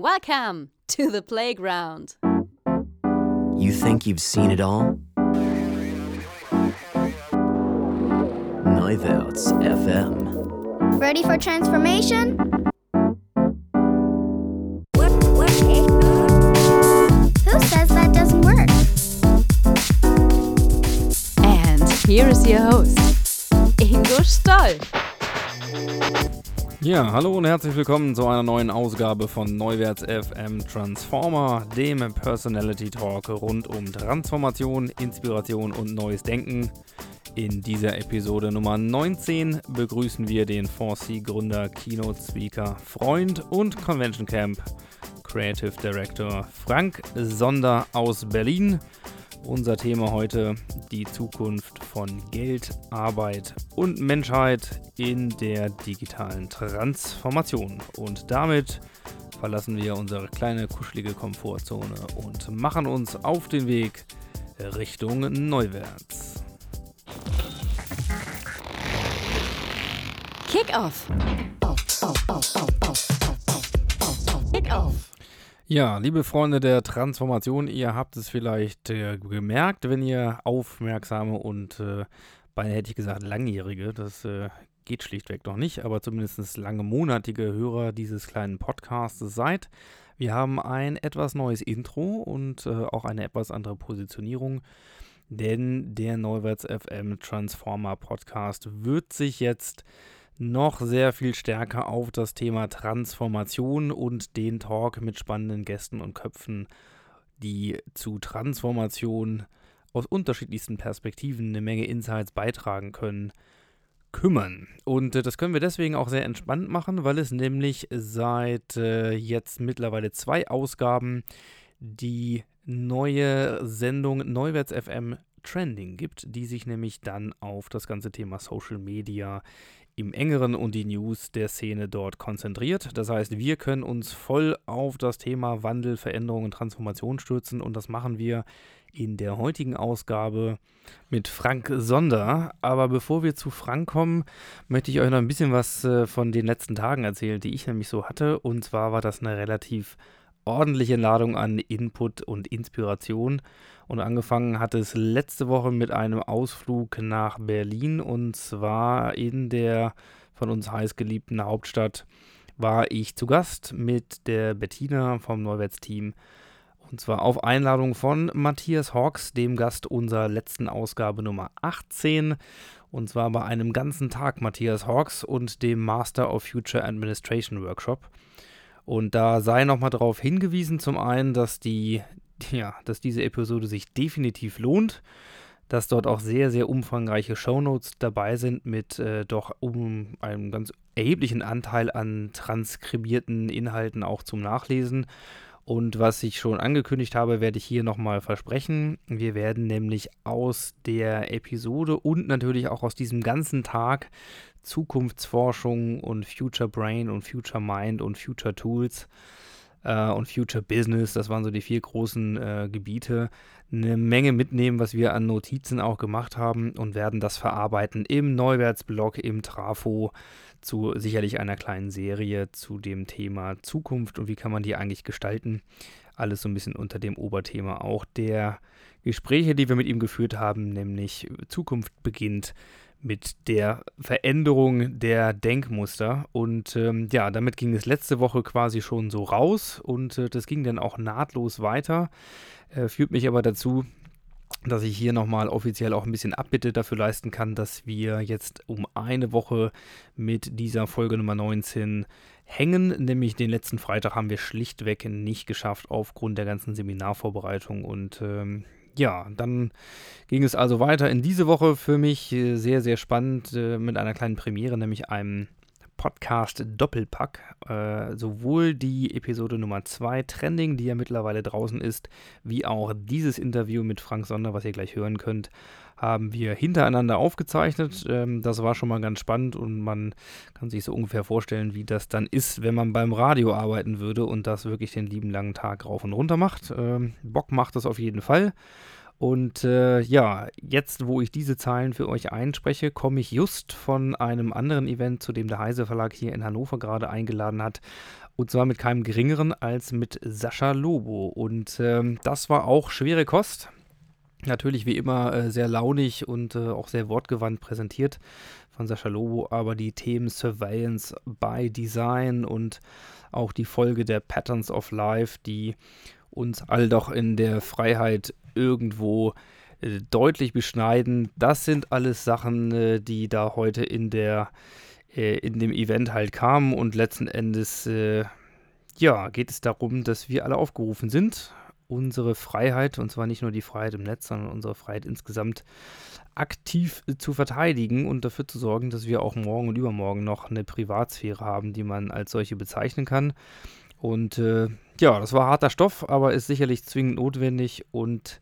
Welcome to the playground. You think you've seen it all? Neuwärts FM. Ready for transformation? Who says that doesn't work? And here is your host, Ja, hallo und herzlich willkommen zu einer neuen Ausgabe von Neuwärts FM Transformer, dem Personality Talk rund um Transformation, Inspiration und neues Denken. In dieser Episode Nummer 19 begrüßen wir den 4C-Gründer, Keynote Speaker, Freund und Convention Camp Creative Director Frank Sonder aus Berlin. Unser Thema heute die Zukunft von Geld, Arbeit und Menschheit in der digitalen Transformation. Und damit verlassen wir unsere kleine kuschelige Komfortzone und machen uns auf den Weg Richtung Neuwärts. Kick off. Kick off. Ja, liebe Freunde der Transformation, ihr habt es vielleicht äh, gemerkt, wenn ihr aufmerksame und äh, beinahe hätte ich gesagt langjährige, das äh, geht schlichtweg noch nicht, aber zumindest lange monatige Hörer dieses kleinen Podcasts seid. Wir haben ein etwas neues Intro und äh, auch eine etwas andere Positionierung, denn der Neuwärts FM Transformer Podcast wird sich jetzt noch sehr viel stärker auf das Thema Transformation und den Talk mit spannenden Gästen und Köpfen, die zu Transformation aus unterschiedlichsten Perspektiven eine Menge Insights beitragen können, kümmern. Und äh, das können wir deswegen auch sehr entspannt machen, weil es nämlich seit äh, jetzt mittlerweile zwei Ausgaben die neue Sendung Neuwärts FM Trending gibt, die sich nämlich dann auf das ganze Thema Social Media im engeren und die News der Szene dort konzentriert. Das heißt, wir können uns voll auf das Thema Wandel, Veränderung und Transformation stürzen und das machen wir in der heutigen Ausgabe mit Frank Sonder. Aber bevor wir zu Frank kommen, möchte ich euch noch ein bisschen was äh, von den letzten Tagen erzählen, die ich nämlich so hatte. Und zwar war das eine relativ ordentliche Ladung an Input und Inspiration. Und angefangen hat es letzte Woche mit einem Ausflug nach Berlin und zwar in der von uns heißgeliebten Hauptstadt war ich zu Gast mit der Bettina vom Neuwärts-Team. Und zwar auf Einladung von Matthias Hawks, dem Gast unserer letzten Ausgabe Nummer 18. Und zwar bei einem ganzen Tag Matthias Hawks und dem Master of Future Administration Workshop. Und da sei nochmal darauf hingewiesen, zum einen, dass die, ja, dass diese Episode sich definitiv lohnt, dass dort auch sehr, sehr umfangreiche Shownotes dabei sind mit äh, doch um einem ganz erheblichen Anteil an transkribierten Inhalten auch zum Nachlesen. Und was ich schon angekündigt habe, werde ich hier nochmal versprechen. Wir werden nämlich aus der Episode und natürlich auch aus diesem ganzen Tag Zukunftsforschung und Future Brain und Future Mind und Future Tools äh, und Future Business, das waren so die vier großen äh, Gebiete, eine Menge mitnehmen, was wir an Notizen auch gemacht haben und werden das verarbeiten im Neuwärtsblog, im Trafo zu sicherlich einer kleinen Serie zu dem Thema Zukunft und wie kann man die eigentlich gestalten. Alles so ein bisschen unter dem Oberthema auch der Gespräche, die wir mit ihm geführt haben, nämlich Zukunft beginnt mit der Veränderung der Denkmuster. Und ähm, ja, damit ging es letzte Woche quasi schon so raus und äh, das ging dann auch nahtlos weiter. Äh, führt mich aber dazu, dass ich hier nochmal offiziell auch ein bisschen Abbitte dafür leisten kann, dass wir jetzt um eine Woche mit dieser Folge Nummer 19 hängen. Nämlich den letzten Freitag haben wir schlichtweg nicht geschafft aufgrund der ganzen Seminarvorbereitung und ähm, ja, dann ging es also weiter in diese Woche für mich äh, sehr, sehr spannend äh, mit einer kleinen Premiere, nämlich einem Podcast Doppelpack. Äh, sowohl die Episode Nummer 2 Trending, die ja mittlerweile draußen ist, wie auch dieses Interview mit Frank Sonder, was ihr gleich hören könnt, haben wir hintereinander aufgezeichnet. Ähm, das war schon mal ganz spannend und man kann sich so ungefähr vorstellen, wie das dann ist, wenn man beim Radio arbeiten würde und das wirklich den lieben langen Tag rauf und runter macht. Ähm, Bock macht das auf jeden Fall. Und äh, ja, jetzt, wo ich diese Zahlen für euch einspreche, komme ich just von einem anderen Event, zu dem der Heise Verlag hier in Hannover gerade eingeladen hat. Und zwar mit keinem geringeren als mit Sascha Lobo. Und ähm, das war auch schwere Kost. Natürlich wie immer äh, sehr launig und äh, auch sehr wortgewandt präsentiert von Sascha Lobo, aber die Themen Surveillance by Design und auch die Folge der Patterns of Life, die uns all doch in der Freiheit irgendwo äh, deutlich beschneiden. Das sind alles Sachen, äh, die da heute in der äh, in dem Event halt kamen und letzten Endes äh, ja, geht es darum, dass wir alle aufgerufen sind, unsere Freiheit, und zwar nicht nur die Freiheit im Netz, sondern unsere Freiheit insgesamt aktiv zu verteidigen und dafür zu sorgen, dass wir auch morgen und übermorgen noch eine Privatsphäre haben, die man als solche bezeichnen kann. Und äh, ja, das war harter Stoff, aber ist sicherlich zwingend notwendig und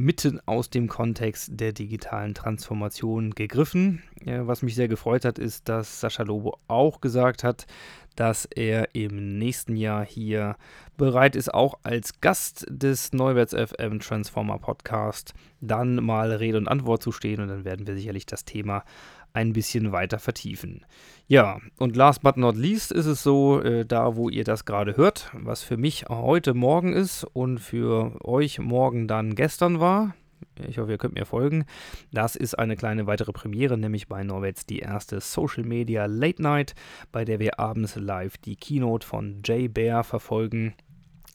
mitten aus dem Kontext der digitalen Transformation gegriffen. Ja, was mich sehr gefreut hat, ist, dass Sascha Lobo auch gesagt hat, dass er im nächsten Jahr hier bereit ist, auch als Gast des Neuwerts FM Transformer Podcast dann mal Rede und Antwort zu stehen und dann werden wir sicherlich das Thema ein bisschen weiter vertiefen. Ja, und last but not least ist es so, äh, da wo ihr das gerade hört, was für mich heute Morgen ist und für euch morgen dann gestern war, ich hoffe, ihr könnt mir folgen. Das ist eine kleine weitere Premiere, nämlich bei Norwets die erste Social Media Late Night, bei der wir abends live die Keynote von Jay Bear verfolgen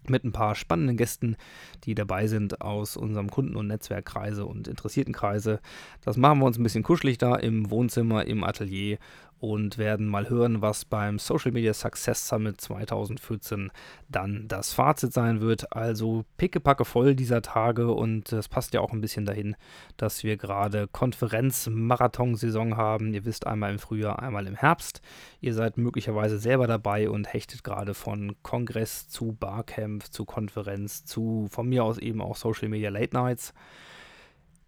mit ein paar spannenden Gästen, die dabei sind aus unserem Kunden- und Netzwerkkreise und Interessiertenkreise. Das machen wir uns ein bisschen kuschelig da im Wohnzimmer, im Atelier und werden mal hören, was beim Social Media Success Summit 2014 dann das Fazit sein wird. Also pickepacke voll dieser Tage und es passt ja auch ein bisschen dahin, dass wir gerade Konferenz-Marathon-Saison haben. Ihr wisst, einmal im Frühjahr, einmal im Herbst. Ihr seid möglicherweise selber dabei und hechtet gerade von Kongress zu Barcamp zu Konferenz zu von mir aus eben auch Social Media Late Nights.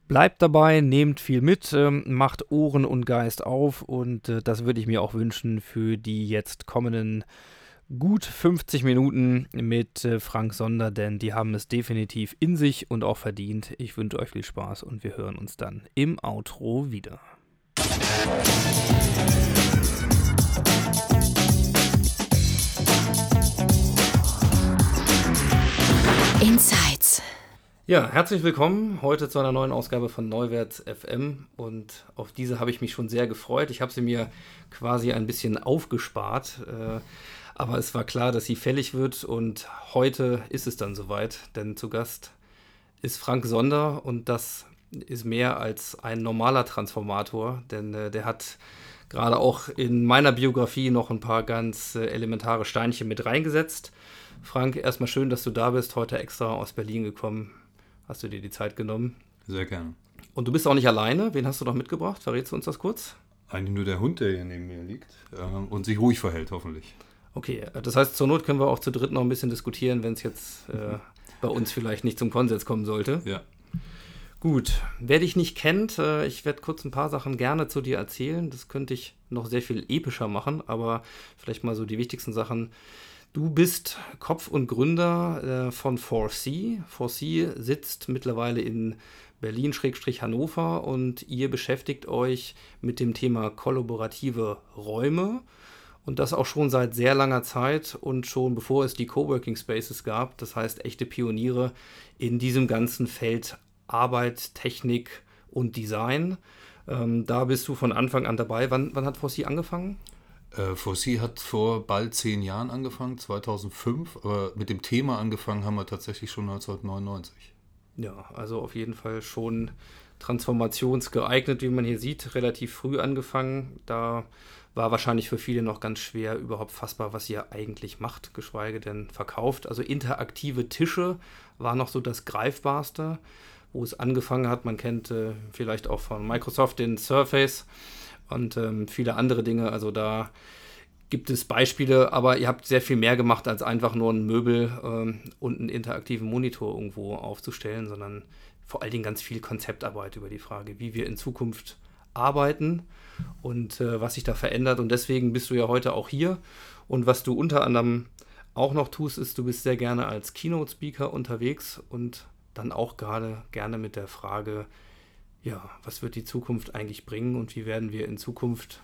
Bleibt dabei, nehmt viel mit, ähm, macht Ohren und Geist auf und äh, das würde ich mir auch wünschen für die jetzt kommenden gut 50 Minuten mit äh, Frank Sonder, denn die haben es definitiv in sich und auch verdient. Ich wünsche euch viel Spaß und wir hören uns dann im Outro wieder. Insights. Ja, herzlich willkommen heute zu einer neuen Ausgabe von Neuwert FM und auf diese habe ich mich schon sehr gefreut. Ich habe sie mir quasi ein bisschen aufgespart, äh, aber es war klar, dass sie fällig wird. Und heute ist es dann soweit, denn zu Gast ist Frank Sonder. Und das ist mehr als ein normaler Transformator, denn äh, der hat gerade auch in meiner Biografie noch ein paar ganz äh, elementare Steinchen mit reingesetzt. Frank, erstmal schön, dass du da bist, heute extra aus Berlin gekommen hast du dir die Zeit genommen. Sehr gerne. Und du bist auch nicht alleine. Wen hast du noch mitgebracht? Verrätst du uns das kurz? Eigentlich nur der Hund, der hier neben mir liegt äh, und sich ruhig verhält, hoffentlich. Okay, äh, das heißt, zur Not können wir auch zu dritt noch ein bisschen diskutieren, wenn es jetzt äh, bei uns vielleicht nicht zum Konsens kommen sollte. Ja. Gut, wer dich nicht kennt, äh, ich werde kurz ein paar Sachen gerne zu dir erzählen. Das könnte ich noch sehr viel epischer machen, aber vielleicht mal so die wichtigsten Sachen. Du bist Kopf und Gründer äh, von 4C. 4C sitzt mittlerweile in Berlin-Hannover und ihr beschäftigt euch mit dem Thema kollaborative Räume und das auch schon seit sehr langer Zeit und schon bevor es die Coworking Spaces gab. Das heißt, echte Pioniere in diesem ganzen Feld Arbeit, Technik und Design. Ähm, da bist du von Anfang an dabei. Wann, wann hat 4C angefangen? Äh, 4C hat vor bald zehn Jahren angefangen, 2005, aber mit dem Thema angefangen haben wir tatsächlich schon 1999. Ja, also auf jeden Fall schon transformationsgeeignet, wie man hier sieht, relativ früh angefangen. Da war wahrscheinlich für viele noch ganz schwer überhaupt fassbar, was ihr eigentlich macht, geschweige denn verkauft. Also interaktive Tische war noch so das Greifbarste, wo es angefangen hat. Man kennt äh, vielleicht auch von Microsoft den Surface und ähm, viele andere Dinge. Also da gibt es Beispiele, aber ihr habt sehr viel mehr gemacht, als einfach nur ein Möbel ähm, und einen interaktiven Monitor irgendwo aufzustellen, sondern vor allen Dingen ganz viel Konzeptarbeit über die Frage, wie wir in Zukunft arbeiten und äh, was sich da verändert. Und deswegen bist du ja heute auch hier. Und was du unter anderem auch noch tust, ist, du bist sehr gerne als Keynote-Speaker unterwegs und dann auch gerade gerne mit der Frage, ja, was wird die Zukunft eigentlich bringen und wie werden wir in Zukunft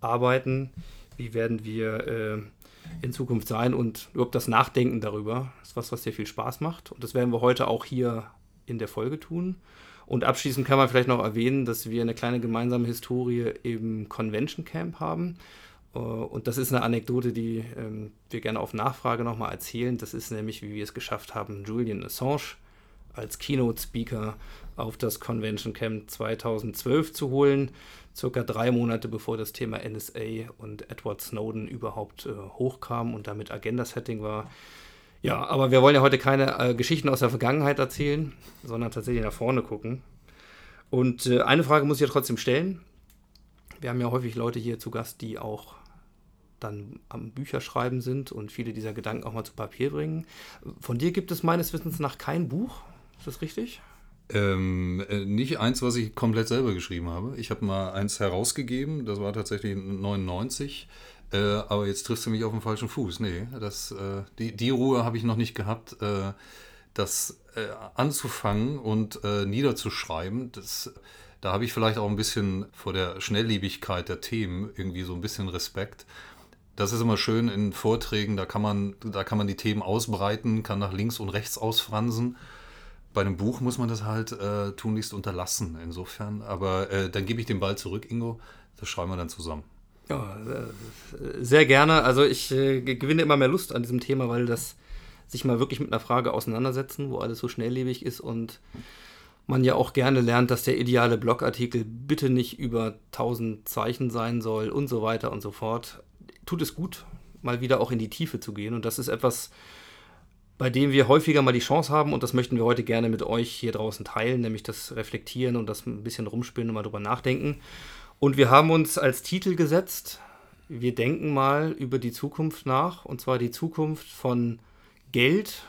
arbeiten? Wie werden wir äh, in Zukunft sein und überhaupt das Nachdenken darüber ist was, was sehr viel Spaß macht. Und das werden wir heute auch hier in der Folge tun. Und abschließend kann man vielleicht noch erwähnen, dass wir eine kleine gemeinsame Historie im Convention Camp haben. Äh, und das ist eine Anekdote, die ähm, wir gerne auf Nachfrage nochmal erzählen. Das ist nämlich, wie wir es geschafft haben, Julian Assange als Keynote-Speaker auf das Convention Camp 2012 zu holen, circa drei Monate bevor das Thema NSA und Edward Snowden überhaupt äh, hochkam und damit Agenda-Setting war. Ja, aber wir wollen ja heute keine äh, Geschichten aus der Vergangenheit erzählen, sondern tatsächlich nach vorne gucken. Und äh, eine Frage muss ich ja trotzdem stellen. Wir haben ja häufig Leute hier zu Gast, die auch dann am Bücherschreiben sind und viele dieser Gedanken auch mal zu Papier bringen. Von dir gibt es meines Wissens nach kein Buch. Ist das richtig? Ähm, äh, nicht eins, was ich komplett selber geschrieben habe. Ich habe mal eins herausgegeben, das war tatsächlich 99. Äh, aber jetzt triffst du mich auf den falschen Fuß. Nee, das, äh, die, die Ruhe habe ich noch nicht gehabt, äh, das äh, anzufangen und äh, niederzuschreiben. Das, da habe ich vielleicht auch ein bisschen vor der Schnelllebigkeit der Themen irgendwie so ein bisschen Respekt. Das ist immer schön in Vorträgen, da kann man, da kann man die Themen ausbreiten, kann nach links und rechts ausfransen bei einem Buch muss man das halt äh, tunlichst unterlassen, insofern. Aber äh, dann gebe ich den Ball zurück, Ingo. Das schreiben wir dann zusammen. Ja, sehr gerne. Also ich äh, gewinne immer mehr Lust an diesem Thema, weil das sich mal wirklich mit einer Frage auseinandersetzen, wo alles so schnelllebig ist und man ja auch gerne lernt, dass der ideale Blogartikel bitte nicht über 1000 Zeichen sein soll und so weiter und so fort. Tut es gut, mal wieder auch in die Tiefe zu gehen und das ist etwas, bei dem wir häufiger mal die Chance haben, und das möchten wir heute gerne mit euch hier draußen teilen, nämlich das Reflektieren und das ein bisschen rumspinnen und mal drüber nachdenken. Und wir haben uns als Titel gesetzt, wir denken mal über die Zukunft nach, und zwar die Zukunft von Geld,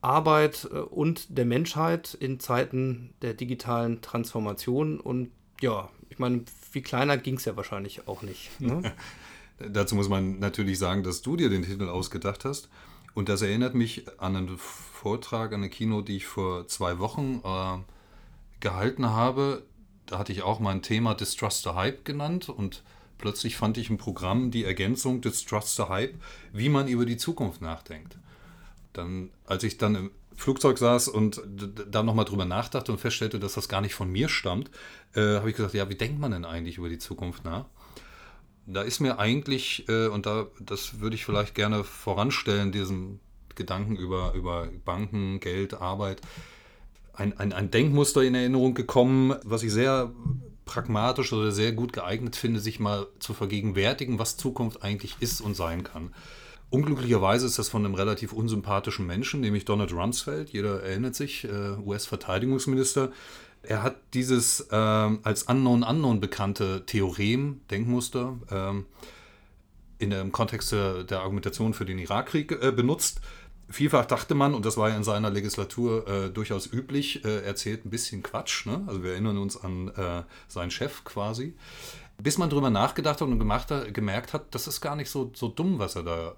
Arbeit äh, und der Menschheit in Zeiten der digitalen Transformation. Und ja, ich meine, viel kleiner ging es ja wahrscheinlich auch nicht. Ne? Dazu muss man natürlich sagen, dass du dir den Titel ausgedacht hast. Und das erinnert mich an einen Vortrag, an eine Kino, die ich vor zwei Wochen äh, gehalten habe. Da hatte ich auch mein Thema Distrust the Hype genannt und plötzlich fand ich im Programm die Ergänzung Distrust the Hype, wie man über die Zukunft nachdenkt. Dann, als ich dann im Flugzeug saß und da nochmal drüber nachdachte und feststellte, dass das gar nicht von mir stammt, äh, habe ich gesagt, ja, wie denkt man denn eigentlich über die Zukunft nach? Da ist mir eigentlich, äh, und da, das würde ich vielleicht gerne voranstellen, diesen Gedanken über, über Banken, Geld, Arbeit, ein, ein, ein Denkmuster in Erinnerung gekommen, was ich sehr pragmatisch oder sehr gut geeignet finde, sich mal zu vergegenwärtigen, was Zukunft eigentlich ist und sein kann. Unglücklicherweise ist das von einem relativ unsympathischen Menschen, nämlich Donald Rumsfeld, jeder erinnert sich, äh, US-Verteidigungsminister, er hat dieses ähm, als Unknown Unknown bekannte Theorem, Denkmuster, ähm, in dem Kontext der, Argumentation für den Irakkrieg äh, benutzt. Vielfach dachte man, und das war ja in seiner Legislatur äh, durchaus üblich, äh, er erzählt ein bisschen Quatsch. Ne? Also wir erinnern uns an äh, seinen Chef quasi. Bis man darüber nachgedacht hat und gemacht gemerkt hat, das ist gar nicht so, so dumm, was er da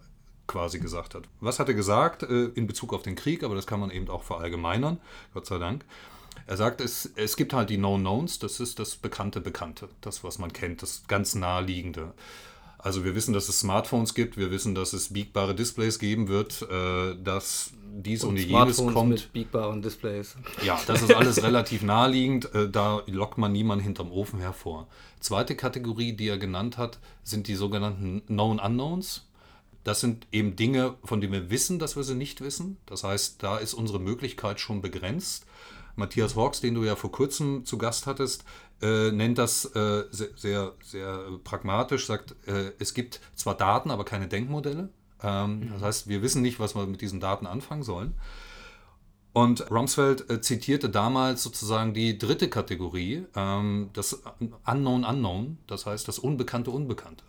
quasi gesagt hat. Was hat er gesagt äh, in Bezug auf den Krieg? Aber das kann man eben auch verallgemeinern, Gott sei Dank. Er sagt, es, es gibt halt die Known-Knowns, das ist das bekannte Bekannte, das, was man kennt, das ganz naheliegende. Also wir wissen, dass es Smartphones gibt, wir wissen, dass es biegbare Displays geben wird, äh, dass dies und, und jenes kommt. mit biegbaren Displays. Ja, das ist alles relativ naheliegend, äh, da lockt man niemanden hinterm Ofen hervor. Zweite Kategorie, die er genannt hat, sind die sogenannten Known Unknowns. Das sind eben Dinge, von denen wir wissen, dass wir sie nicht wissen. Das heißt, da ist unsere Möglichkeit schon begrenzt. Matthias Hawks, den du ja vor kurzem zu Gast hattest, äh, nennt das äh, sehr, sehr, sehr, pragmatisch, sagt, äh, es gibt zwar Daten, aber keine Denkmodelle. Ähm, mhm. Das heißt, wir wissen nicht, was wir mit diesen Daten anfangen sollen. Und Rumsfeld äh, zitierte damals sozusagen die dritte Kategorie, ähm, das Unknown Unknown, das heißt das Unbekannte Unbekannte.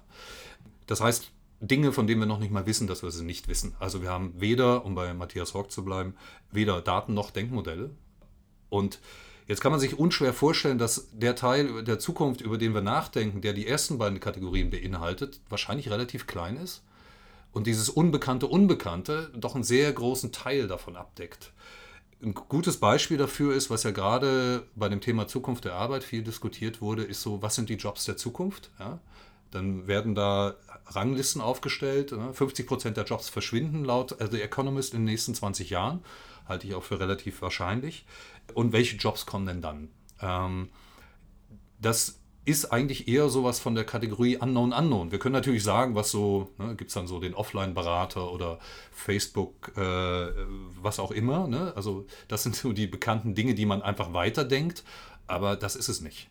Das heißt, Dinge, von denen wir noch nicht mal wissen, dass wir sie nicht wissen. Also wir haben weder, um bei Matthias Hawk zu bleiben, weder Daten noch Denkmodelle. Und jetzt kann man sich unschwer vorstellen, dass der Teil der Zukunft, über den wir nachdenken, der die ersten beiden Kategorien beinhaltet, wahrscheinlich relativ klein ist. Und dieses unbekannte Unbekannte doch einen sehr großen Teil davon abdeckt. Ein gutes Beispiel dafür ist, was ja gerade bei dem Thema Zukunft der Arbeit viel diskutiert wurde, ist so, was sind die Jobs der Zukunft? Ja? Dann werden da Ranglisten aufgestellt. 50 ne? Prozent der Jobs verschwinden laut The Economist in den nächsten 20 Jahren. Halte ich auch für relativ wahrscheinlich. Und welche Jobs kommen denn dann? Ähm, das ist eigentlich eher sowas von der Kategorie Unknown Unknown. Wir können natürlich sagen, was so, ne, gibt es dann so den Offline-Berater oder Facebook, äh, was auch immer. Ne? Also das sind so die bekannten Dinge, die man einfach weiterdenkt, aber das ist es nicht.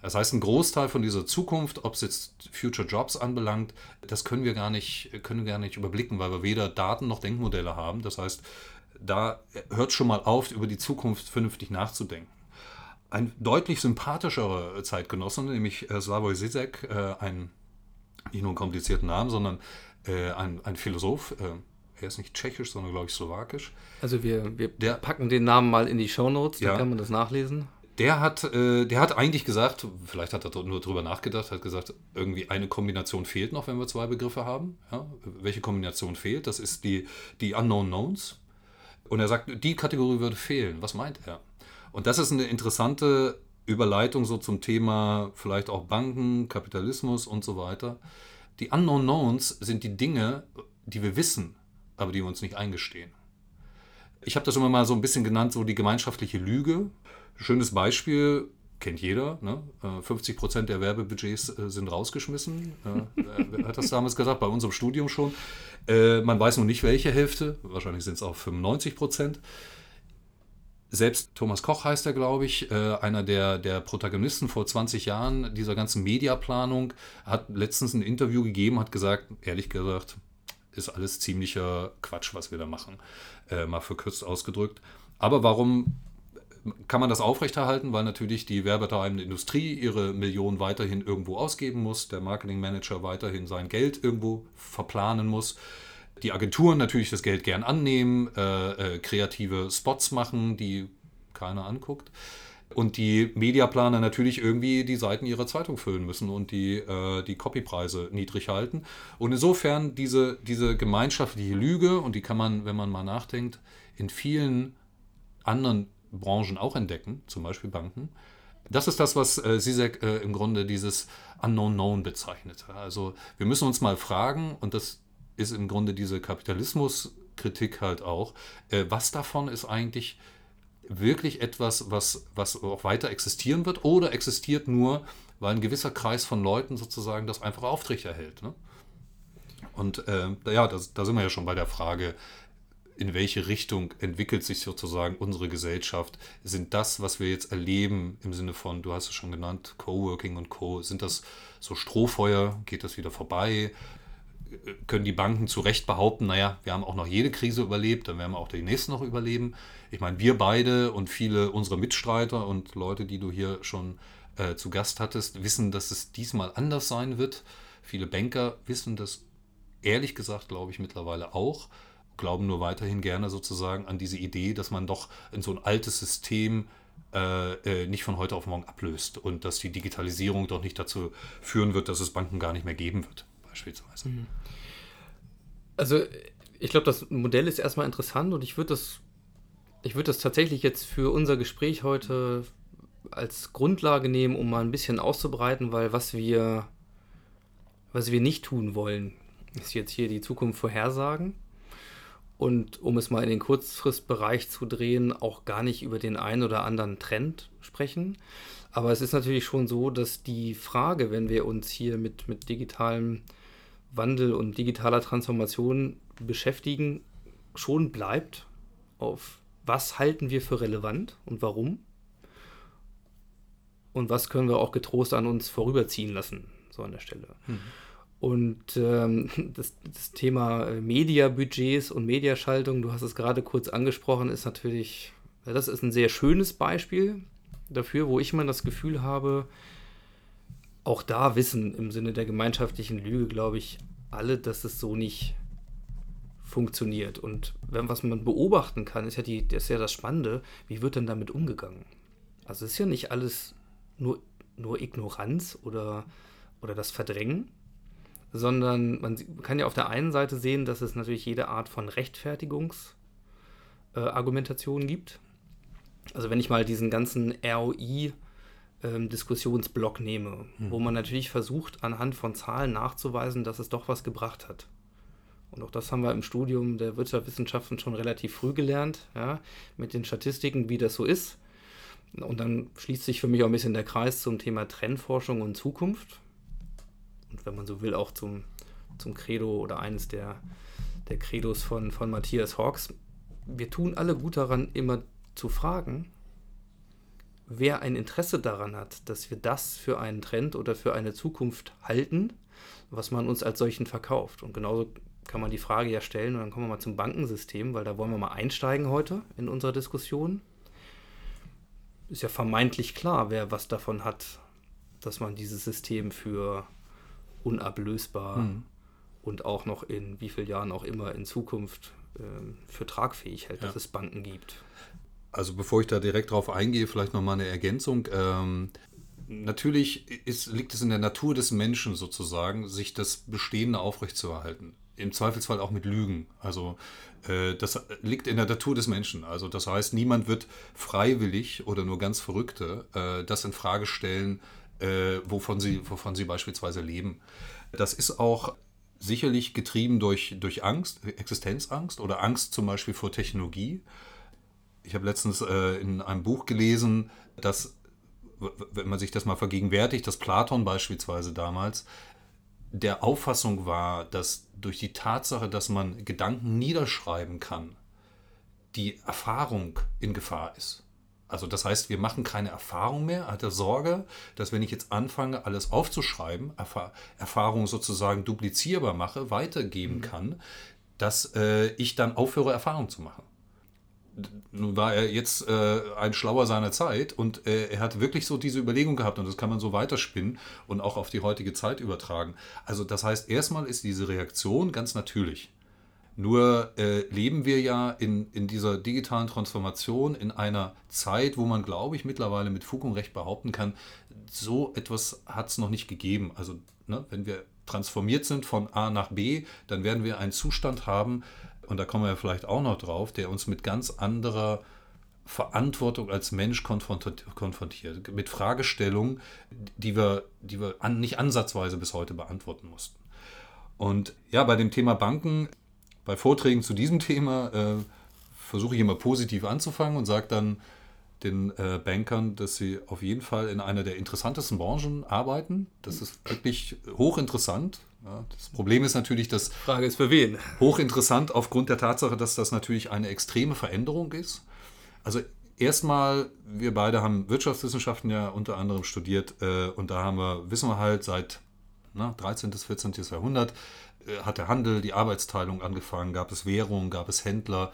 Das heißt, ein Großteil von dieser Zukunft, ob es jetzt Future Jobs anbelangt, das können wir gar nicht, können wir gar nicht überblicken, weil wir weder Daten noch Denkmodelle haben. Das heißt, da hört schon mal auf, über die Zukunft vernünftig nachzudenken. Ein deutlich sympathischerer Zeitgenosse, nämlich äh, Slavoj Zizek, äh, ein nicht nur einen komplizierten Namen, sondern äh, ein, ein Philosoph, er ist nicht tschechisch, sondern glaube ich slowakisch. Also wir, wir der, packen den Namen mal in die Shownotes, da ja, kann man das nachlesen. Der hat, äh, der hat eigentlich gesagt, vielleicht hat er nur drüber nachgedacht, hat gesagt, irgendwie eine Kombination fehlt noch, wenn wir zwei Begriffe haben. Ja? Welche Kombination fehlt? Das ist die, die Unknown Knowns. Und er sagt, die Kategorie würde fehlen. Was meint er? Und das ist eine interessante Überleitung so zum Thema vielleicht auch Banken, Kapitalismus und so weiter. Die Unknown Knowns sind die Dinge, die wir wissen, aber die wir uns nicht eingestehen. Ich habe das immer mal so ein bisschen genannt, so die gemeinschaftliche Lüge. Schönes Beispiel, kennt jeder. Ne? 50 äh, Prozent der Werbebudgets äh, sind rausgeschmissen. Äh, wer hat das damals gesagt? Bei unserem Studium schon. Man weiß noch nicht, welche Hälfte. Wahrscheinlich sind es auch 95 Prozent. Selbst Thomas Koch heißt er, glaube ich, einer der, der Protagonisten vor 20 Jahren dieser ganzen Mediaplanung, hat letztens ein Interview gegeben, hat gesagt, ehrlich gesagt, ist alles ziemlicher Quatsch, was wir da machen. mal verkürzt ausgedrückt. Aber warum kann man das aufrechterhalten, weil natürlich die werbetreibende Industrie ihre Millionen weiterhin irgendwo ausgeben muss, der Marketingmanager weiterhin sein Geld irgendwo verplanen muss, die Agenturen natürlich das Geld gern annehmen, äh, äh, kreative Spots machen, die keiner anguckt. Und die Mediaplaner natürlich irgendwie die Seiten ihrer Zeitung füllen müssen und die, äh, die Copypreise niedrig halten. Und insofern diese, diese gemeinschaftliche Lüge, und die kann man, wenn man mal nachdenkt, in vielen anderen Branchen auch entdecken, zum Beispiel Banken. Das ist das, was äh, Sisek äh, im Grunde dieses Unknown Known bezeichnet. Also wir müssen uns mal fragen, und das ist im Grunde diese Kapitalismuskritik halt auch, äh, was davon ist eigentlich wirklich etwas, was, was auch weiter existieren wird oder existiert nur, weil ein gewisser Kreis von Leuten sozusagen das einfach aufrechterhält. Ne? Und äh, ja, das, da sind wir ja schon bei der Frage, in welche Richtung entwickelt sich sozusagen unsere Gesellschaft? Sind das, was wir jetzt erleben, im Sinne von, du hast es schon genannt, Coworking und Co., sind das so Strohfeuer? Geht das wieder vorbei? Können die Banken zu Recht behaupten, naja, wir haben auch noch jede Krise überlebt, dann werden wir auch die nächste noch überleben? Ich meine, wir beide und viele unserer Mitstreiter und Leute, die du hier schon äh, zu Gast hattest, wissen, dass es diesmal anders sein wird. Viele Banker wissen das ehrlich gesagt, glaube ich, mittlerweile auch glauben nur weiterhin gerne sozusagen an diese Idee, dass man doch in so ein altes System äh, äh, nicht von heute auf morgen ablöst und dass die Digitalisierung doch nicht dazu führen wird, dass es Banken gar nicht mehr geben wird, beispielsweise. Mhm. Also ich glaube, das Modell ist erstmal interessant und ich würde das, ich das tatsächlich jetzt für unser Gespräch heute als Grundlage nehmen, um mal ein bisschen auszubreiten, weil was wir, was wir nicht tun wollen, ist jetzt hier die Zukunft vorhersagen und um es mal in den Kurzfristbereich zu drehen, auch gar nicht über den einen oder anderen Trend sprechen. Aber es ist natürlich schon so, dass die Frage, wenn wir uns hier mit, mit digitalem Wandel und digitaler Transformation beschäftigen, schon bleibt auf was halten wir für relevant und warum und was können wir auch getrost an uns vorüberziehen lassen, so an der Stelle. Mhm. Und ähm, das, das, Thema äh, Mediabudgets und Mediaschaltung, du hast es gerade kurz angesprochen, ist natürlich, das ist ein sehr schönes Beispiel dafür, wo ich immer das Gefühl habe, auch da wissen im Sinne der gemeinschaftlichen Lüge, glaube ich, alle, dass es so nicht funktioniert. Und wenn was man beobachten kann, ist ja, die, ist ja das Spannende, wie wird denn damit umgegangen? Also es ist ja nicht alles nur, nur Ignoranz oder, oder das Verdrängen, sondern man kann ja auf der einen Seite sehen, dass es natürlich jede Art von Rechtfertigungsargumentation äh, gibt. Also wenn ich mal diesen ganzen ROI ähm, Diskussionsblock nehme, wo man natürlich versucht, anhand von Zahlen nachzuweisen, dass es doch was gebracht hat. Und auch das haben wir im Studium der Wirtschaftswissenschaften schon relativ früh gelernt, ja, mit den Statistiken, wie das so ist. Und dann schließt sich für mich auch ein bisschen der Kreis zum Thema Trendforschung und Zukunft. Und wenn man so will, auch zum, zum Credo oder eines der, der Credos von, von Matthias Hawks. Wir tun alle gut daran, immer zu fragen, wer ein Interesse daran hat, dass wir das für einen Trend oder für eine Zukunft halten, was man uns als solchen verkauft. Und genauso kann man die Frage ja stellen und dann kommen wir mal zum Bankensystem, weil da wollen wir mal einsteigen heute in unserer Diskussion. Ist ja vermeintlich klar, wer was davon hat, dass man dieses System für unablösbar mhm. und auch noch in wie vielen Jahren auch immer in Zukunft äh, für tragfähig hält, ja. dass es Banken gibt. Also bevor ich da direkt drauf eingehe, vielleicht nochmal eine Ergänzung. Ähm, natürlich ist, liegt es in der Natur des Menschen sozusagen, sich das Bestehende aufrechtzuerhalten. Im Zweifelsfall auch mit Lügen. Also äh, das liegt in der Natur des Menschen. Also das heißt, niemand wird freiwillig oder nur ganz Verrückte äh, das in Frage stellen, äh, wovon, sie, wovon sie beispielsweise leben. Das ist auch sicherlich getrieben durch, durch Angst, Existenzangst oder Angst zum Beispiel vor Technologie. Ich habe letztens äh, in einem Buch gelesen, dass, wenn man sich das mal vergegenwärtigt, dass Platon beispielsweise damals der Auffassung war, dass durch die Tatsache, dass man Gedanken niederschreiben kann, die Erfahrung in Gefahr ist. Also das heißt, wir machen keine Erfahrung mehr. Er hatte Sorge, dass wenn ich jetzt anfange, alles aufzuschreiben, Erfahr Erfahrung sozusagen duplizierbar mache, weitergeben mhm. kann, dass äh, ich dann aufhöre, Erfahrung zu machen nun war er jetzt äh, ein Schlauer seiner Zeit und äh, er hat wirklich so diese Überlegung gehabt und das kann man so weiterspinnen und auch auf die heutige Zeit übertragen. Also das heißt, erstmal ist diese Reaktion ganz natürlich. Nur äh, leben wir ja in, in dieser digitalen Transformation in einer Zeit, wo man, glaube ich, mittlerweile mit Fug und Recht behaupten kann, so etwas hat es noch nicht gegeben. Also ne, wenn wir transformiert sind von A nach B, dann werden wir einen Zustand haben, und da kommen wir vielleicht auch noch drauf, der uns mit ganz anderer Verantwortung als Mensch konfrontiert, mit Fragestellungen, die wir, die wir an, nicht ansatzweise bis heute beantworten mussten. Und ja, bei dem Thema Banken, bei Vorträgen zu diesem Thema, äh, versuche ich immer positiv anzufangen und sage dann den äh, Bankern, dass sie auf jeden Fall in einer der interessantesten Branchen arbeiten. Das ist wirklich hochinteressant. Ja, das Problem ist natürlich, dass. Frage ist für wen? Hochinteressant aufgrund der Tatsache, dass das natürlich eine extreme Veränderung ist. Also erstmal, wir beide haben Wirtschaftswissenschaften ja unter anderem studiert äh, und da haben wir, wissen wir halt, seit na, 13. bis 14. Jahrhundert hat der Handel, die Arbeitsteilung angefangen, gab es Währung, gab es Händler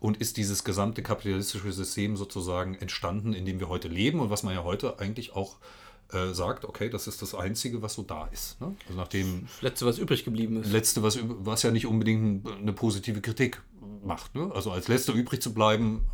und ist dieses gesamte kapitalistische System sozusagen entstanden, in dem wir heute leben und was man ja heute eigentlich auch äh, sagt, okay, das ist das Einzige, was so da ist. Ne? Also nachdem das Letzte, was übrig geblieben ist. Letzte, was, was ja nicht unbedingt eine positive Kritik macht. Ne? Also als Letzter übrig zu bleiben,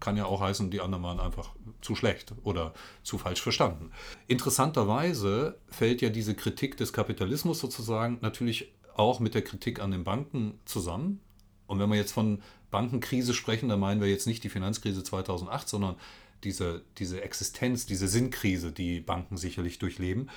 kann ja auch heißen, die anderen waren einfach zu schlecht oder zu falsch verstanden. Interessanterweise fällt ja diese Kritik des Kapitalismus sozusagen natürlich auch mit der Kritik an den Banken zusammen. Und wenn wir jetzt von Bankenkrise sprechen, dann meinen wir jetzt nicht die Finanzkrise 2008, sondern diese, diese Existenz, diese Sinnkrise, die Banken sicherlich durchleben.